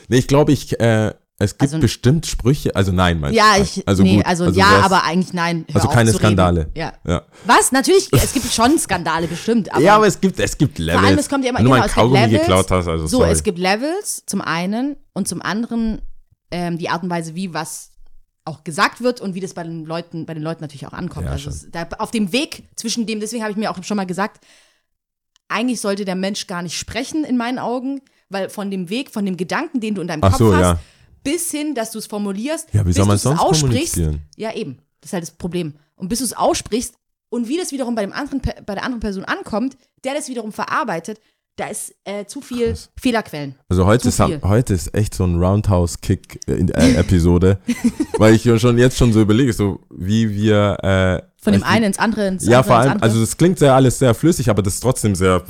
Nee, ich glaube, ich, äh, es gibt Also- bestimmt Sprüche, also nein, meinst Ja, du? ich, also nee, gut, also, also ja, wär's- aber eigentlich nein. Also keine. Skandale. Ja. Ja. Was? Natürlich, es gibt schon Skandale bestimmt, aber, ja, aber es gibt, es gibt Levels. vor allem, es kommt ja immer, du genau, es gibt Kaugummi Levels. geklaut hast, also so, sorry. es gibt Levels zum einen und zum anderen ähm, die Art und Weise, wie was auch gesagt wird und wie das bei den Leuten, bei den Leuten natürlich auch ankommt. Ja, also es, da, auf dem Weg zwischen dem, deswegen habe ich mir auch schon mal gesagt, eigentlich sollte der Mensch gar nicht sprechen in meinen Augen, weil von dem Weg, von dem Gedanken, den du in deinem Ach Kopf so, hast, ja. Bis hin, dass du es formulierst, Ja, wie bis soll man sonst aussprichst. Ja, eben. Das ist halt das Problem. Und bis du es aussprichst und wie das wiederum bei, dem anderen, bei der anderen Person ankommt, der das wiederum verarbeitet, da ist äh, zu viel Krass. Fehlerquellen. Also heute ist, heute ist echt so ein Roundhouse-Kick-Episode, weil ich schon jetzt schon so überlege, so wie wir äh, Von dem einen ins andere, ins Ja, andere, vor allem, also das klingt sehr alles sehr flüssig, aber das ist trotzdem sehr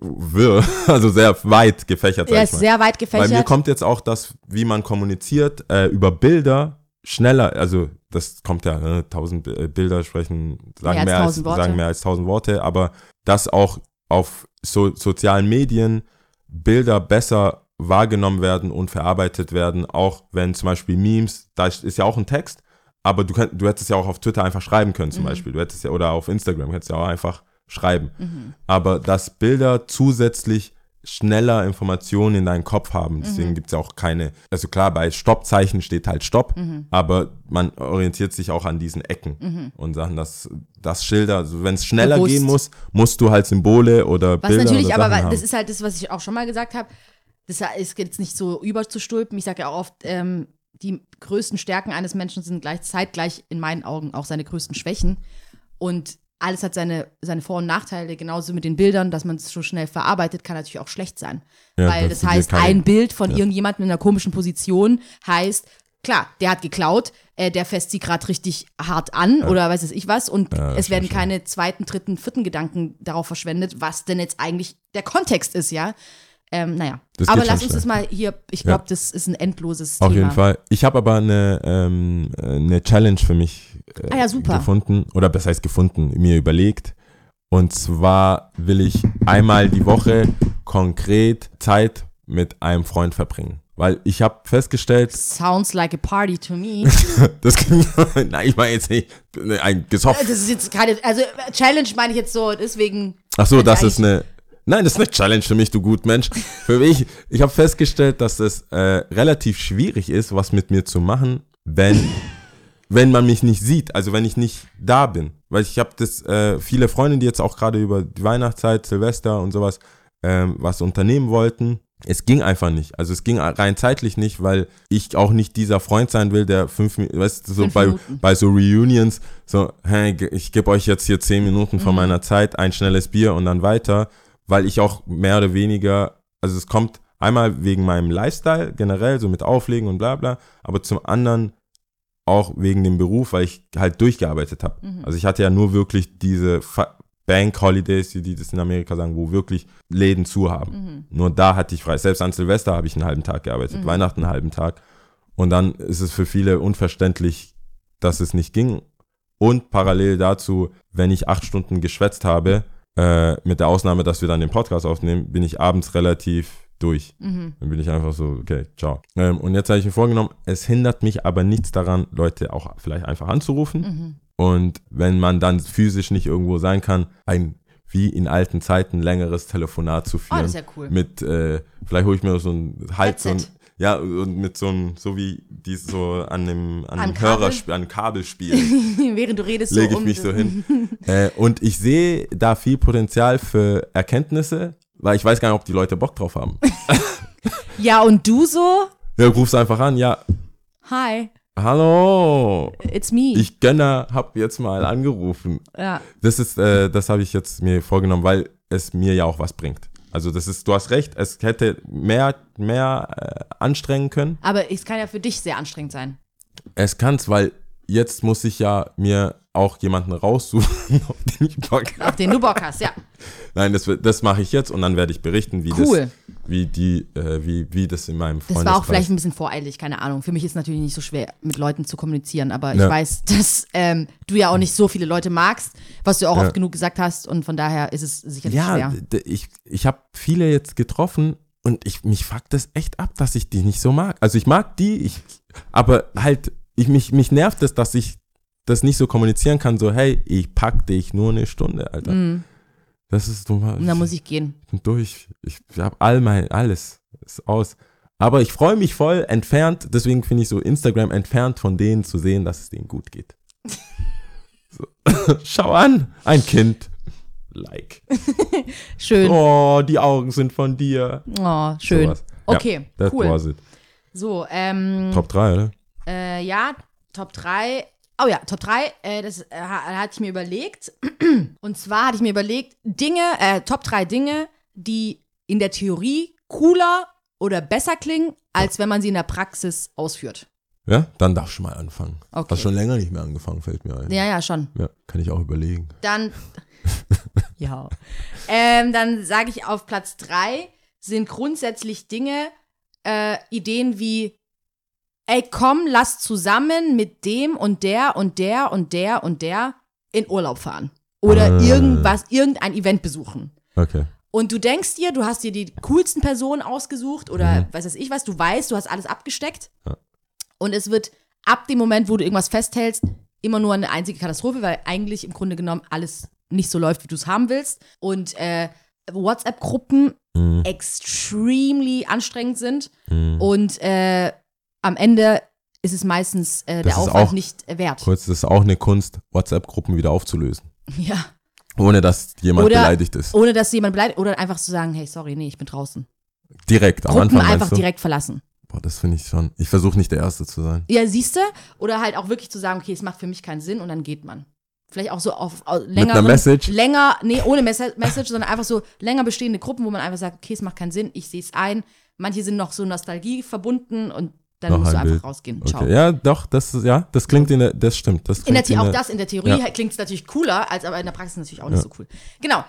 wirr, also sehr weit gefächert, ja, sehr weit Bei gefächert. mir kommt jetzt auch das, wie man kommuniziert, äh, über Bilder schneller, also das kommt ja, ne, tausend äh, Bilder sprechen, sagen Mehr als mehr, als, tausend Worte. sagen mehr als tausend Worte, aber dass auch auf so, sozialen Medien Bilder besser wahrgenommen werden und verarbeitet werden, auch wenn zum Beispiel Memes, da ist ja auch ein Text, aber du, könnt, du hättest ja auch auf Twitter einfach schreiben können zum Beispiel, du hättest ja, oder auf Instagram hättest ja auch einfach schreiben. Aber dass Bilder zusätzlich schneller Informationen in deinen Kopf haben, deswegen gibt's ja auch keine, also klar, bei Stoppzeichen steht halt Stopp, aber man orientiert sich auch an diesen Ecken und sagen, dass das Schilder, also wenn es schneller Bewusst. gehen muss, musst du halt Symbole oder Was Bilder natürlich, oder aber Sachen haben. das ist halt das, was ich auch schon mal gesagt habe. Das ist jetzt nicht so überzustülpen. Ich sage ja auch oft, ähm, die größten Stärken eines Menschen sind gleich zeitgleich in meinen Augen auch seine größten Schwächen. Und alles hat seine, seine Vor- und Nachteile, genauso mit den Bildern, dass man es so schnell verarbeitet, kann natürlich auch schlecht sein. Ja, Weil das dir heißt, ein Bild von irgendjemandem in einer komischen Position heißt, klar, der hat geklaut, äh, der fässt sie gerade richtig hart an oder weiß es ich was und Ja, das es werden keine zweiten, dritten, vierten Gedanken darauf verschwendet, was denn jetzt eigentlich der Kontext ist, ja. Ähm, naja, Das aber lass uns das mal hier, ich Ja. glaube, das ist ein endloses Auf Thema. jeden Fall. Ich habe aber eine, ähm, eine Challenge für mich äh, Ah ja, super. gefunden. Oder besser heißt gefunden, mir überlegt. Und zwar will ich einmal die Woche konkret Zeit mit einem Freund verbringen. Weil ich habe festgestellt, Sounds like a party to me. das klingt, nein, ich meine jetzt nicht ne, ein gesoffen. das ist jetzt gerade, also äh, Challenge meine ich jetzt so, deswegen. Ach so, das ist eine. Nein, das ist eine Challenge für mich, du gut Mensch. Für mich, ich habe festgestellt, dass es äh, relativ schwierig ist, was mit mir zu machen, wenn, wenn man mich nicht sieht, also wenn ich nicht da bin. Weil ich habe das, äh, viele Freunde, die jetzt auch gerade über die Weihnachtszeit, Silvester und sowas ähm, was unternehmen wollten. Es ging einfach nicht. Also es ging rein zeitlich nicht, weil ich auch nicht dieser Freund sein will, der fünf Minuten, weißt du, so Fünf bei, Minuten. bei so Reunions, so, hey, ich gebe euch jetzt hier zehn Minuten Mhm. von meiner Zeit, ein schnelles Bier und dann weiter, weil ich auch mehr oder weniger, also es kommt einmal wegen meinem Lifestyle generell, so mit Auflegen und bla bla, aber zum anderen auch wegen dem Beruf, weil ich halt durchgearbeitet habe. Mhm. Also ich hatte ja nur wirklich diese Fa Bank Holidays, wie die das in Amerika sagen, wo wirklich Läden zu haben. Mhm. Nur da hatte ich frei. Selbst an Silvester habe ich einen halben Tag gearbeitet, Weihnachten einen halben Tag. Und dann ist es für viele unverständlich, dass es nicht ging. Und parallel dazu, wenn ich acht Stunden geschwätzt habe, äh, mit der Ausnahme, dass wir dann den Podcast aufnehmen, bin ich abends relativ durch. Mhm. Dann bin ich einfach so, okay, ciao. Ähm, und jetzt habe ich mir vorgenommen, es hindert mich aber nichts daran, Leute auch vielleicht einfach anzurufen. Mhm. Und wenn man dann physisch nicht irgendwo sein kann, ein wie in alten Zeiten längeres Telefonat zu Oh, führen. das ist ja cool. Mit, äh, vielleicht hole ich mir so ein halt so ein, Headset. Ja, und mit so ein, so wie die so an dem, an An dem Hörer, Kabel? an Kabel spielen, Während du redest, lege so ich um mich so hin. äh, und ich sehe da viel Potenzial für Erkenntnisse, weil ich weiß gar nicht, ob die Leute Bock drauf haben. Ja, und du so? Ja, du rufst einfach an, ja, Hi, hallo, it's me. ich Gönner hab jetzt mal angerufen. ja. Das ist, äh, das habe ich jetzt mir vorgenommen, weil es mir ja auch was bringt. Also das ist, du hast recht, es hätte mehr, mehr äh, anstrengen können. Aber es kann ja für dich sehr anstrengend sein. Es kann's, weil jetzt muss ich ja mir auch jemanden raussuchen, auf den ich Bock habe. Auf den du Bock hast, ja. Nein, das, das mache ich jetzt und dann werde ich berichten, wie Cool. das, wie die, äh, wie, wie das in meinem Das Freundeskreis. war auch vielleicht ein bisschen voreilig, keine Ahnung. Für mich ist es natürlich nicht so schwer, mit Leuten zu kommunizieren, aber ich Ja. weiß, dass ähm, du ja auch nicht so viele Leute magst, was du auch Ja. oft genug gesagt hast und von daher ist es sicherlich ja, schwer. d- ich, ich habe viele jetzt getroffen und ich, mich fuckt das echt ab, dass ich die nicht so mag. Also ich mag die, ich, aber halt, ich, mich, mich nervt es, dass ich das nicht so kommunizieren kann, so, hey, ich pack dich nur eine Stunde, Alter. Mhm. Das ist du Und dann muss ich gehen. bin durch. Ich habe all mein, alles ist aus. Aber ich freue mich voll entfernt, deswegen finde ich so Instagram entfernt von denen zu sehen, dass es denen gut geht. So. Schau an, ein Kind. Like. Schön. Oh, die Augen sind von dir. Oh, schön. Sowas. Ja, Okay, That cool. So, ähm, Top 3, oder? Äh, ja, Top 3. Oh ja, Top 3, äh, das äh, ha- hatte ich mir überlegt. Und zwar hatte ich mir überlegt, Dinge, äh, Top 3 Dinge, die in der Theorie cooler oder besser klingen, als wenn man sie in der Praxis ausführt. Ja, dann darfst du mal anfangen. Okay. Hast schon länger nicht mehr angefangen, fällt mir ein. Ja, ja, schon. Ja, kann ich auch überlegen. Dann, ja. Ähm, dann sage ich auf Platz 3 sind grundsätzlich Dinge, äh, Ideen wie, ey, komm, lass zusammen mit dem und der und der und der und der in Urlaub fahren. Oder Ah. irgendwas, irgendein Event besuchen. Okay. Und du denkst dir, du hast dir die coolsten Personen ausgesucht oder Mhm. weiß weiß ich was, du weißt, du hast alles abgesteckt. Ja. Und es wird ab dem Moment, wo du irgendwas festhältst, immer nur eine einzige Katastrophe, weil eigentlich im Grunde genommen alles nicht so läuft, wie du es haben willst. Und äh, WhatsApp-Gruppen Mhm. extremely anstrengend sind. Mhm. Und äh, am Ende ist es meistens äh, der Aufwand auch- nicht äh, wert. Kurz, das ist auch eine Kunst, WhatsApp-Gruppen wieder aufzulösen. Ja. Ohne dass jemand Oder- beleidigt ist. Ohne dass jemand beleidigt oder einfach zu sagen, hey, sorry, nee, ich bin draußen. Direkt am Gruppen Anfang einfach du? direkt verlassen. Boah, das finde ich schon. Ich versuche nicht der Erste zu sein. Ja, siehst du? Oder halt auch wirklich zu sagen, okay, es macht für mich keinen Sinn und dann geht man. Vielleicht auch so auf, auf länger. einer Message? Länger, nee, ohne Messa- Message, sondern einfach so länger bestehende Gruppen, wo man einfach sagt, okay, es macht keinen Sinn, ich sehe es ein. Manche sind noch so Nostalgie verbunden und dann musst du ein einfach rausgehen. Ciao. Okay. Ja, doch, das ist, ja, das klingt in der, das stimmt. Das In der, The- auch das in der Theorie Ja. klingt es natürlich cooler, als aber in der Praxis natürlich auch nicht Ja. so cool. Genau.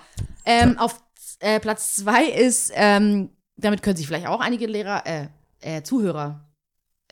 Ähm, Auf äh, Platz zwei ist, ähm, damit können sich vielleicht auch einige Lehrer, äh, äh, Zuhörer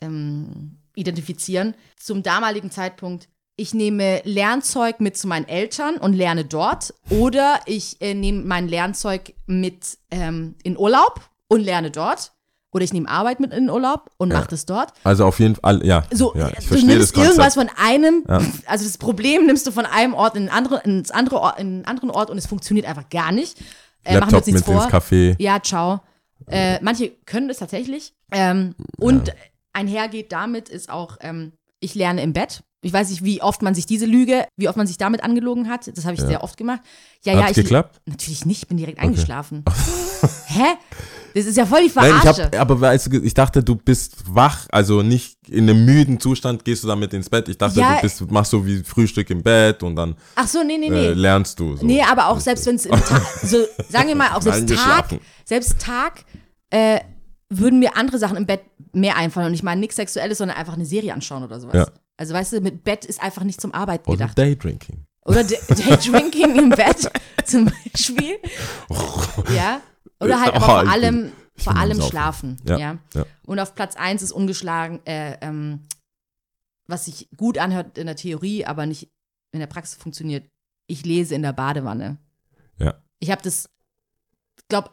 ähm, identifizieren. Zum damaligen Zeitpunkt, ich nehme Lernzeug mit zu meinen Eltern und lerne dort. Oder ich äh, nehme mein Lernzeug mit ähm, in Urlaub und lerne dort. Oder ich nehme Arbeit mit in den Urlaub und Ja. mache das dort. Also auf jeden Fall, ja. So, ja, ich du nimmst das irgendwas von einem, Ja. also das Problem nimmst du von einem Ort in einen anderen, ins andere Ort, in einen anderen Ort und es funktioniert einfach gar nicht. Äh, machen wir Laptop uns nichts mit ins vor. Café. Ja, ciao. Äh, manche können das tatsächlich. Ähm, und einhergeht damit ist auch, ähm, ich lerne im Bett. Ich weiß nicht, wie oft man sich diese Lüge, wie oft man sich damit angelogen hat. Das habe ich Ja. sehr oft gemacht. Ja, ja, Hat's ich. geklappt? Natürlich nicht, bin direkt eingeschlafen. Hä? Das ist ja voll die Nein, ich Verarsche. hab, aber weißt du, ich dachte, du bist wach, also nicht in einem müden Zustand gehst du damit ins Bett. Ich dachte, Ja. du bist, machst so wie Frühstück im Bett und dann Ach so, nee, nee, nee. äh, lernst du. So. Nee, aber auch selbst wenn es im Tag, so sagen wir mal, auch selbst Tag, selbst Tag, äh, würden mir andere Sachen im Bett mehr einfallen. Und ich meine nichts Sexuelles, sondern einfach eine Serie anschauen oder sowas. Ja. Also weißt du, mit Bett ist einfach nicht zum Arbeiten Oder gedacht. Daydrinking. Oder Day- Daydrinking im Bett zum Beispiel. ja. Oder halt aber Oh, vor ich bin- allem, ich vor allem schlafen. Ja, Ja. ja. Und auf Platz 1 ist ungeschlagen, äh, ähm, was sich gut anhört in der Theorie, aber nicht in der Praxis funktioniert. Ich lese in der Badewanne. Ja. Ich habe das, glaube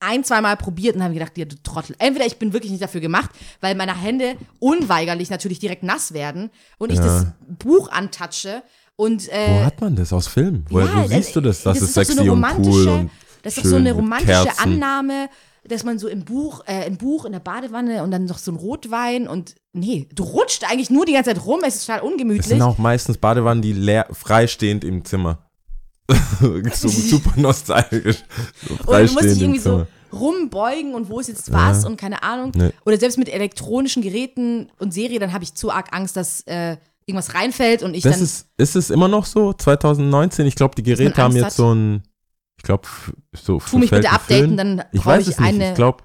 ein, zweimal probiert und habe gedacht, ja, du Trottel. Entweder ich bin wirklich nicht dafür gemacht, weil meine Hände unweigerlich natürlich direkt nass werden und ich Ja. das Buch antatsche und Wo äh, hat man das? Aus Filmen? Woher ja, wo siehst du das? Das, ist doch so sexy eine und cool romantische- und das ist doch so eine romantische. Annahme, dass man so im Buch, äh, im Buch in der Badewanne und dann noch so ein Rotwein und nee, du rutscht eigentlich nur die ganze Zeit rum, es ist total Es ungemütlich. sind auch meistens Badewannen, die leer, freistehend im Zimmer. so super nostalgisch. So und du musst dich irgendwie so rumbeugen und wo ist jetzt was und keine Ahnung. Nee. Oder selbst mit elektronischen Geräten und Serie, dann habe ich zu arg Angst, dass äh, irgendwas reinfällt und ich Das dann. ist, ist es immer noch so? 2019? Ich glaube, die Geräte haben jetzt hat? so ein, Ich glaube, so. Tu mich bitte updaten, dann Ich brauche weiß ich es nicht. eine. Ich glaube,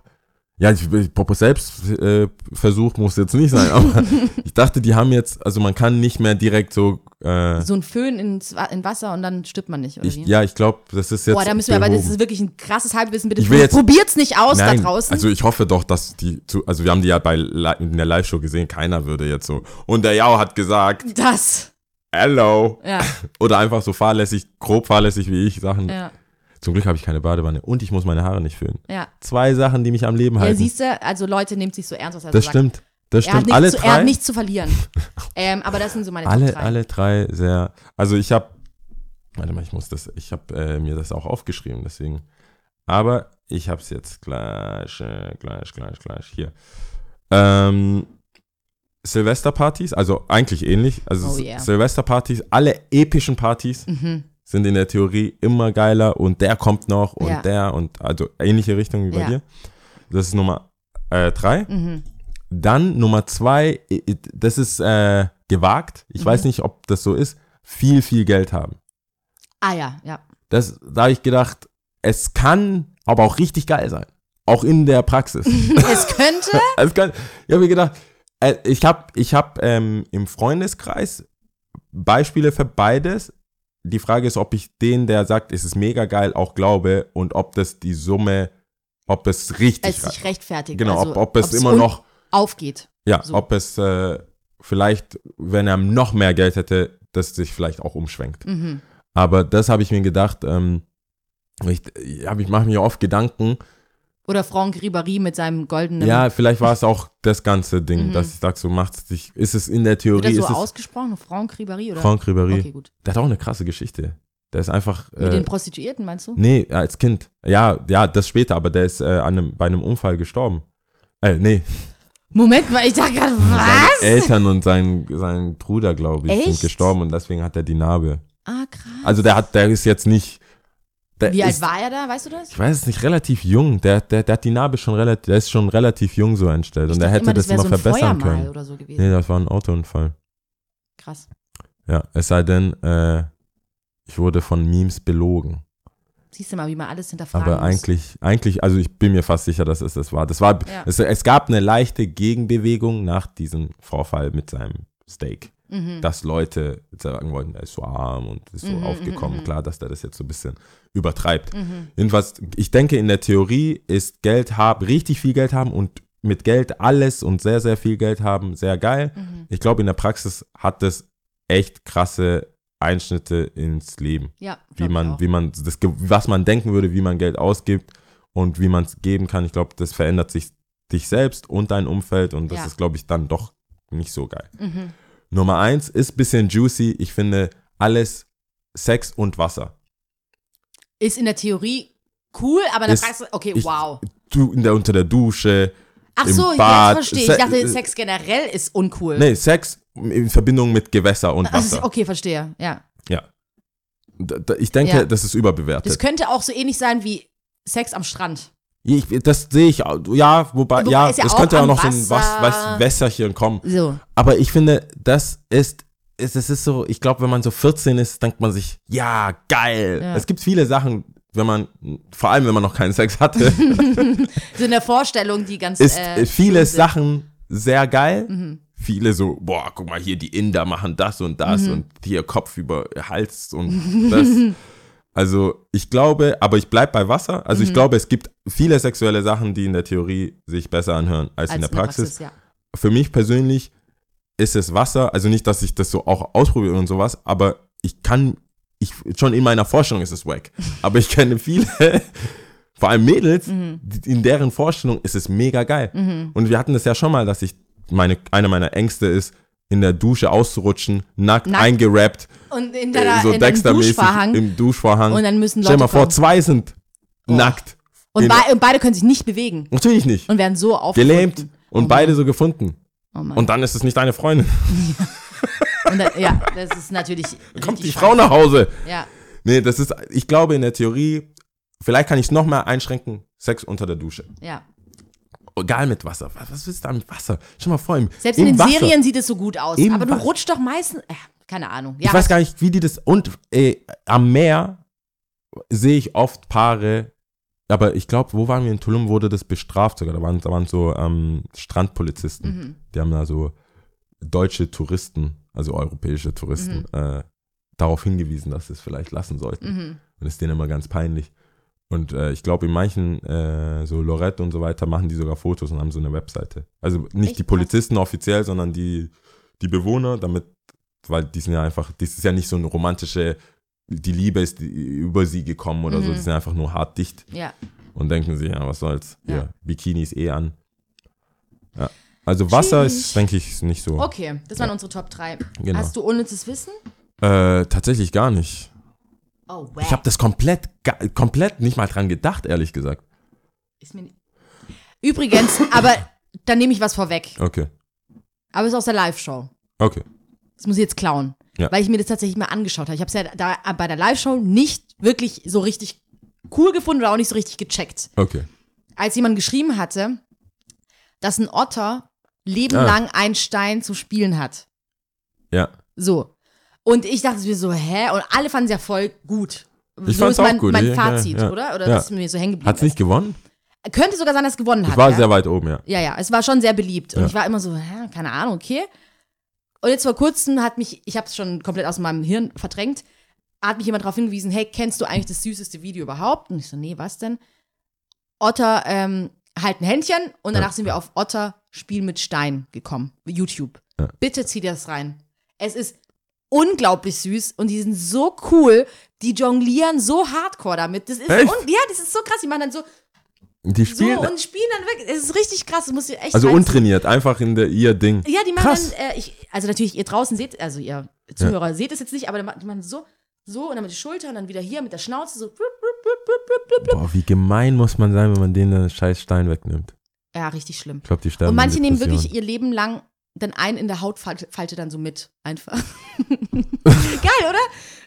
ja, ich, ich, selbst äh, Versuch muss jetzt nicht sein, aber ich dachte, die haben jetzt, also man kann nicht mehr direkt so. Äh, so ein Föhn ins, in Wasser und dann stirbt man nicht, oder ich, wie? ja, ich glaube, das ist jetzt. Boah, da müssen wir aber, das behoben. ist wirklich ein krasses Halbwissen. Bitte Ich jetzt- probiert's nicht aus Nein, da draußen. Also ich hoffe doch, dass die, zu, also wir haben die ja bei in der Live-Show gesehen, keiner würde jetzt so. Und der Jao hat gesagt, das. hello. Ja, Oder einfach so fahrlässig, grob fahrlässig wie ich Sachen. ja, Zum Glück habe ich keine Badewanne und ich muss meine Haare nicht föhnen. ja. Zwei Sachen, die mich am Leben Ja, halten. siehst du, also Leute nehmt sich so ernst, was er das so stimmt. Das sagt. Er hat, stimmt. zu, er hat drei. nichts zu verlieren. ähm, aber das sind so meine alle, 3. alle drei sehr. Also ich habe, warte mal, ich muss das, ich habe äh, mir das auch aufgeschrieben, deswegen. Aber ich habe es jetzt gleich, äh, gleich, gleich, gleich hier. Ähm, Silvesterpartys, also eigentlich ähnlich. Also Oh yeah. Silvesterpartys, alle epischen Partys Mhm. Sind in der Theorie immer geiler und der kommt noch und Ja. der und also ähnliche Richtung wie bei Ja. dir. Das ist Nummer äh, drei. Mhm. Dann Nummer zwei, das ist äh, gewagt. Ich Mhm. weiß nicht, ob das so ist. Viel, viel Geld haben. Ah ja, ja. Das, da habe ich gedacht, es kann aber auch richtig geil sein. Auch in der Praxis. Es könnte. es kann, ich habe mir gedacht, äh, ich habe ich hab, ähm, im Freundeskreis Beispiele für beides. Die Frage ist, ob ich den, der sagt, es ist mega geil, auch glaube und ob das die Summe, ob es richtig es sich rechtfertigt. Genau, also, ob, ob es immer noch aufgeht. Ja, So. ob es äh, vielleicht, wenn er noch mehr Geld hätte, das sich vielleicht auch umschwenkt. Mhm. Aber das habe ich mir gedacht, ähm, ich, ja, ich mache mir oft Gedanken, Oder Franck Ribéry mit seinem goldenen. ja, vielleicht war es auch das ganze Ding, Mhm. dass ich sage, so macht sich, ist es in der Wird Theorie, das so ist es ausgesprochen? Franck Ribéry? Oder? Franck Ribéry, Okay, gut. der hat auch eine krasse Geschichte. Der ist einfach, Mit äh, den Prostituierten, meinst du? nee, als Kind, ja, ja, das später, aber der ist äh, an einem, bei einem Unfall gestorben. Äh, nee, Moment mal, ich dachte gerade, seine was? Eltern und sein, sein Bruder, glaube ich, sind Echt? gestorben und deswegen hat er die Narbe. Ah, krass. Also der hat, der ist jetzt nicht. Der Wie alt ist, war er da, weißt du das? Ich weiß es nicht, relativ jung. Der, der, der hat die Narbe schon relativ, der ist schon relativ jung so entstellt und dachte hätte immer, das wär immer so verbessern Feuermal können. oder so gewesen. Nee, das war ein Autounfall. Krass. Ja, es sei denn, äh, ich wurde von Memes belogen. Siehst du mal, wie man alles hinterfragen Aber muss. eigentlich, eigentlich, also ich bin mir fast sicher, dass es das war. Das war, Ja. es, es gab eine leichte Gegenbewegung nach diesem Vorfall mit seinem Steak. Mhm. dass Leute sagen wollten, er ist so arm und ist so Mhm, aufgekommen. mhm, mhm. Klar, dass der das jetzt so ein bisschen übertreibt. Mhm. Jedenfalls, ich denke, in der Theorie ist Geld haben, richtig viel Geld haben und mit Geld alles und sehr, sehr viel Geld haben, sehr geil. Mhm. Ich glaube, in der Praxis hat das echt krasse Einschnitte ins Leben. Ja, Wie man, wie man, das, was man denken würde, wie man Geld ausgibt und wie man es geben kann. Ich glaube, das verändert sich dich selbst und dein Umfeld und das Ja. ist, glaube ich, dann doch nicht so geil. Mhm. Nummer eins ist ein bisschen juicy. Ich finde alles Sex und Wasser. Ist in der Theorie cool, aber der Ist- Praxis, okay, ich- wow. Du in der, unter der Dusche. Ach im so, Bad, jetzt verstehe ich. Se- Ich dachte, Sex generell ist uncool. Nee, Sex in Verbindung mit Gewässer und Also, Wasser. okay, verstehe, ja. Ja. Ich denke, Ja. das ist Das überbewertet. könnte auch so ähnlich sein wie Sex am Strand. Ich, das sehe ich, auch. ja, wobei, Wobei ja, ja es auch könnte auch noch so ein Wasser. was, was Wässerchen kommen. So. Aber ich finde, das ist, es ist so, ich glaube, wenn man so 14 ist, denkt man sich, ja, geil. Ja. Es gibt viele Sachen, wenn man, vor allem wenn man noch keinen Sex hatte, So eine Vorstellung, die ganz. ist äh, äh, viele. Sachen sehr geil. Mhm. Viele so, boah, guck mal hier, die Inder machen das und das Mhm. und hier Kopf über Hals und das. Also ich glaube, aber ich bleib bei Wasser. Also ich Mhm. glaube, es gibt viele sexuelle Sachen, die in der Theorie sich besser anhören als, in der Praxis. ja. Für mich persönlich ist es Wasser. Also nicht, dass ich das so auch ausprobiere und sowas, aber ich kann, ich schon in meiner Vorstellung ist es wack. aber ich kenne viele, vor allem Mädels, Mhm. in deren Vorstellung ist es mega geil. Mhm. Und wir hatten das ja schon mal, dass ich meine, einer meiner Ängste ist, in der Dusche auszurutschen, nackt, Nackt. eingerappt, Und in, äh, deiner, so in Duschvorhang. im Duschvorhang. Und dann müssen Leute Stell dir mal vor, kommen. zwei sind Oh. nackt. Und, bei, und beide können sich nicht bewegen. Natürlich nicht. Und werden so aufgefunden. Gelähmt und Oh beide so gefunden. Oh. Und dann ist es nicht deine Freundin. Und dann, ja, das ist natürlich. Kommt die Frau nach Hause. Ja. Nee, das ist, ich glaube in der Theorie, vielleicht kann ich es noch mehr einschränken, Sex unter der Dusche. ja. Egal mit Wasser. Was, was willst du da mit Wasser? Schau mal vor, im, Selbst in den Wasser. Serien sieht es so gut aus. Im aber du Wasser. rutschst doch meistens. Äh, keine Ahnung. Ja, ich weiß gar nicht, wie die das. Und äh, am Meer sehe ich oft Paare, aber ich glaube, wo waren wir in Tulum, wurde das bestraft sogar. Da waren, da waren so ähm, Strandpolizisten. Mhm. Die haben da so deutsche Touristen, also europäische Touristen, äh, darauf hingewiesen, dass sie es vielleicht lassen sollten. Mhm. Und das ist denen immer ganz peinlich. Und äh, ich glaube, in manchen, äh, so Lorette und so weiter, machen die sogar Fotos und haben so eine Webseite. Also nicht Echt die. Polizisten offiziell, sondern die, die Bewohner, damit, weil die sind ja einfach, das ist ja nicht so eine romantische, die Liebe ist über sie gekommen oder so, Mhm. die sind einfach nur hart dicht Ja. und denken sich, ja, was soll's, Ja. ja. Bikinis eh an. Ja. Also Wasser Tschüss. ist, denke ich, nicht so. Okay, das waren Ja. unsere Top 3. Genau. Hast du unnützes Wissen? Äh, tatsächlich gar nicht. Oh, wow. Ich habe das komplett, komplett nicht mal dran gedacht, ehrlich gesagt. Ist mir nicht- Übrigens, aber dann nehme ich was vorweg. Okay, Aber es ist aus der Live-Show. okay. Das muss ich jetzt klauen. Ja. Weil ich mir das tatsächlich mal angeschaut habe. Ich habe es ja da bei der Live-Show nicht wirklich so richtig cool gefunden oder auch nicht so richtig gecheckt. Okay. Als jemand geschrieben hatte, dass ein Otter lebenlang einen Stein zu spielen hat. Ja. So. Und ich dachte mir so, hä? Und alle fanden es ja voll gut. Ich so ist mein, gut. mein Ja, ja, Fazit, ja. oder? Oder Ja. das ist mir so hängen geblieben. Hat's nicht gewonnen? Könnte sogar sein, dass es gewonnen hat. Ich war ja. sehr weit oben, ja. Ja, ja, es war schon sehr beliebt. Und ich war immer so, hä, keine Ahnung, okay. Und jetzt vor kurzem hat mich, ich habe es schon komplett aus meinem Hirn verdrängt, hat mich jemand darauf hingewiesen, hey, kennst du eigentlich das süßeste Video überhaupt? Und ich so, nee, was denn? Otter ähm, halt ein Händchen und danach Ja. sind wir auf Otter Spiel mit Stein gekommen. YouTube. Ja. Bitte zieh dir das rein. Es ist unglaublich süß und die sind so cool. Die jonglieren so hardcore damit. Das ist Echt? ja, das ist so krass. Die machen dann so, Die so spielen, und spielen dann wirklich. Es ist richtig krass. Das muss ich echt also reinziehen. untrainiert, einfach in der, ihr Ding. Ja, die machen Krass. dann, äh, ich, also natürlich, ihr draußen seht, also ihr Zuhörer seht es jetzt nicht, aber die machen- die so, so und dann mit der Schulter und dann wieder hier mit der Schnauze so. Boah, wie gemein muss man sein, wenn man denen den scheiß Stein wegnimmt. Ja, richtig schlimm. Ich glaube, die sterben Und manche an nehmen wirklich ihr Leben lang dann einen in der Hautfalte Falte dann so mit. Einfach. Geil, oder?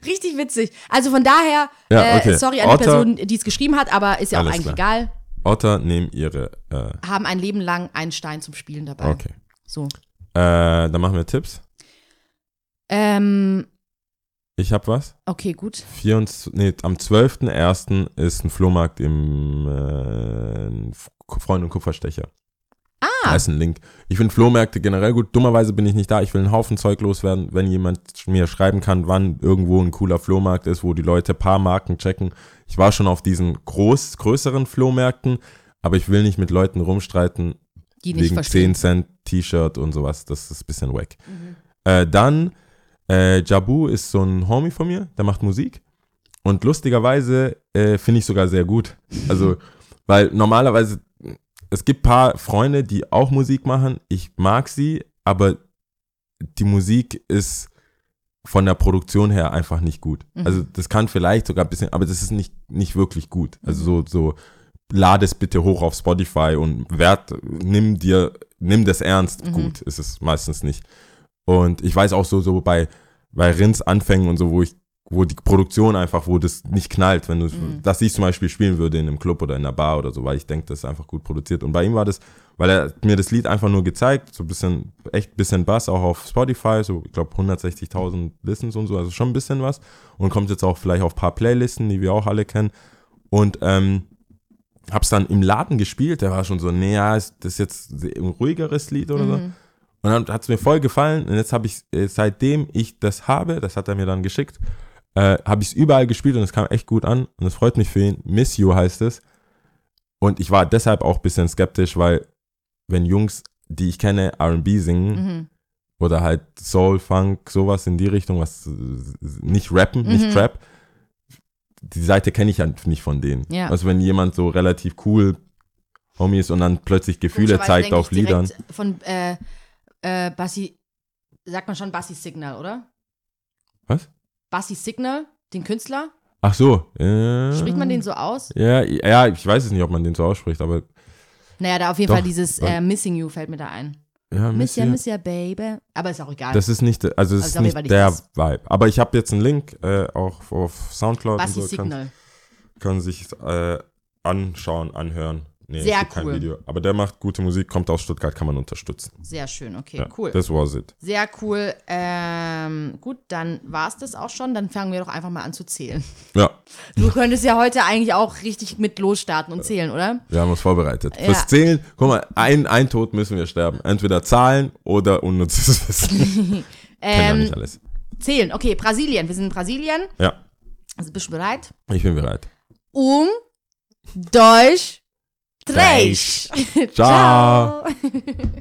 Richtig witzig. Also von daher, Ja, äh, okay. sorry an die Otter- Person, die es geschrieben hat, aber ist ja auch Alles eigentlich klar. egal. Otter nehmen ihre, äh, Haben ein Leben lang einen Stein zum Spielen dabei. okay. So. Äh, dann machen wir Tipps. Ähm, Ich habe was. okay, gut. 24, nee, am 12.01. ist ein Flohmarkt im äh, Freund und Kupferstecher. Ah, Da ist ein Link. Ich finde Flohmärkte generell gut. Dummerweise bin ich nicht da. Ich will einen Haufen Zeug loswerden. Wenn jemand mir schreiben kann, wann irgendwo ein cooler Flohmarkt ist, wo die Leute paar Marken checken. Ich war schon auf diesen groß, größeren Flohmärkten, aber ich will nicht mit Leuten rumstreiten die nicht wegen verstehen. 10 Cent T-Shirt und sowas. Das ist ein bisschen wack. Mhm. Äh, dann, äh, Jabu ist so ein Homie von mir, der macht Musik. Und lustigerweise äh, finde ich sogar sehr gut. Also, weil normalerweise, es gibt paar Freunde, die auch Musik machen. Ich mag sie, aber die Musik ist von der Produktion her einfach nicht gut. Mhm. Also das kann vielleicht sogar ein bisschen, aber das ist nicht, nicht wirklich gut. Also so, so, lade es bitte hoch auf Spotify und wert, nimm dir, nimm das ernst. Mhm. Gut, ist es meistens nicht. Und ich weiß auch so, so bei, bei Rins Anfängen und so, wo ich, wo die Produktion einfach, wo das nicht knallt, wenn du, Mhm. dass ich zum Beispiel spielen würde in einem Club oder in einer Bar oder so, weil ich denke, das ist einfach gut produziert. Und bei ihm war das, weil er mir das Lied einfach nur gezeigt, so ein bisschen, echt bisschen Bass, auch auf Spotify, so, ich glaube, 160.000 Listens und so, also schon ein bisschen was. Und kommt jetzt auch vielleicht auf ein paar Playlisten, die wir auch alle kennen. Und, ähm, hab's dann im Laden gespielt, der war schon so, nee, ja, ist das jetzt ein ruhigeres Lied oder so. Mhm. Und dann hat es mir voll gefallen. Und jetzt habe ich, äh, seitdem ich das habe, das hat er mir dann geschickt, äh, habe ich es überall gespielt und es kam echt gut an. Und es freut mich für ihn. Miss You heißt es. Und ich war deshalb auch ein bisschen skeptisch, weil wenn Jungs, die ich kenne, RB singen Mhm. oder halt Soul, Funk, sowas in die Richtung, was äh, nicht rappen, Mhm. nicht Trap, die Seite kenne ich ja nicht von denen. Ja. Also wenn jemand so relativ cool Homie ist und dann plötzlich Gefühle zeigt auf Liedern. Von äh, äh, Bassi, sagt man schon Bassi Signal, oder? Was? Bassi Signal, den Künstler? Ach so. Äh, Spricht man den so aus? Ja, ja, ich weiß es nicht, ob man den so ausspricht, aber Naja, da auf jeden Doch, Fall dieses äh, Missing You fällt mir da ein. ja, Miss Miss ya, You. miss ya, baby. Aber ist auch egal. Das ist nicht, also es Also ist nicht der das. Vibe. Aber ich habe jetzt einen Link äh, auch auf Soundcloud Bassi und so, kann, Signal. kann sich äh, anschauen, anhören. Nee, Sehr cool. Video. Aber der macht gute Musik, kommt aus Stuttgart, kann man unterstützen. Sehr schön, okay, Ja, cool. Das was it. Sehr cool. Ähm, gut, dann war es das auch schon. Dann fangen wir doch einfach mal an zu zählen. Ja, Du könntest ja heute eigentlich auch richtig mit losstarten und zählen, oder? wir haben uns vorbereitet. Ja. Fürs Zählen, guck mal, ein, ein Tod müssen wir sterben. Entweder Zahlen oder unnützes Wissen. Kennen ja Ähm, nicht alles. zählen. Okay, Brasilien. Wir sind in Brasilien. Ja, Also bist du bereit? ich bin bereit. Um, dois, três. Ciao. Ciao.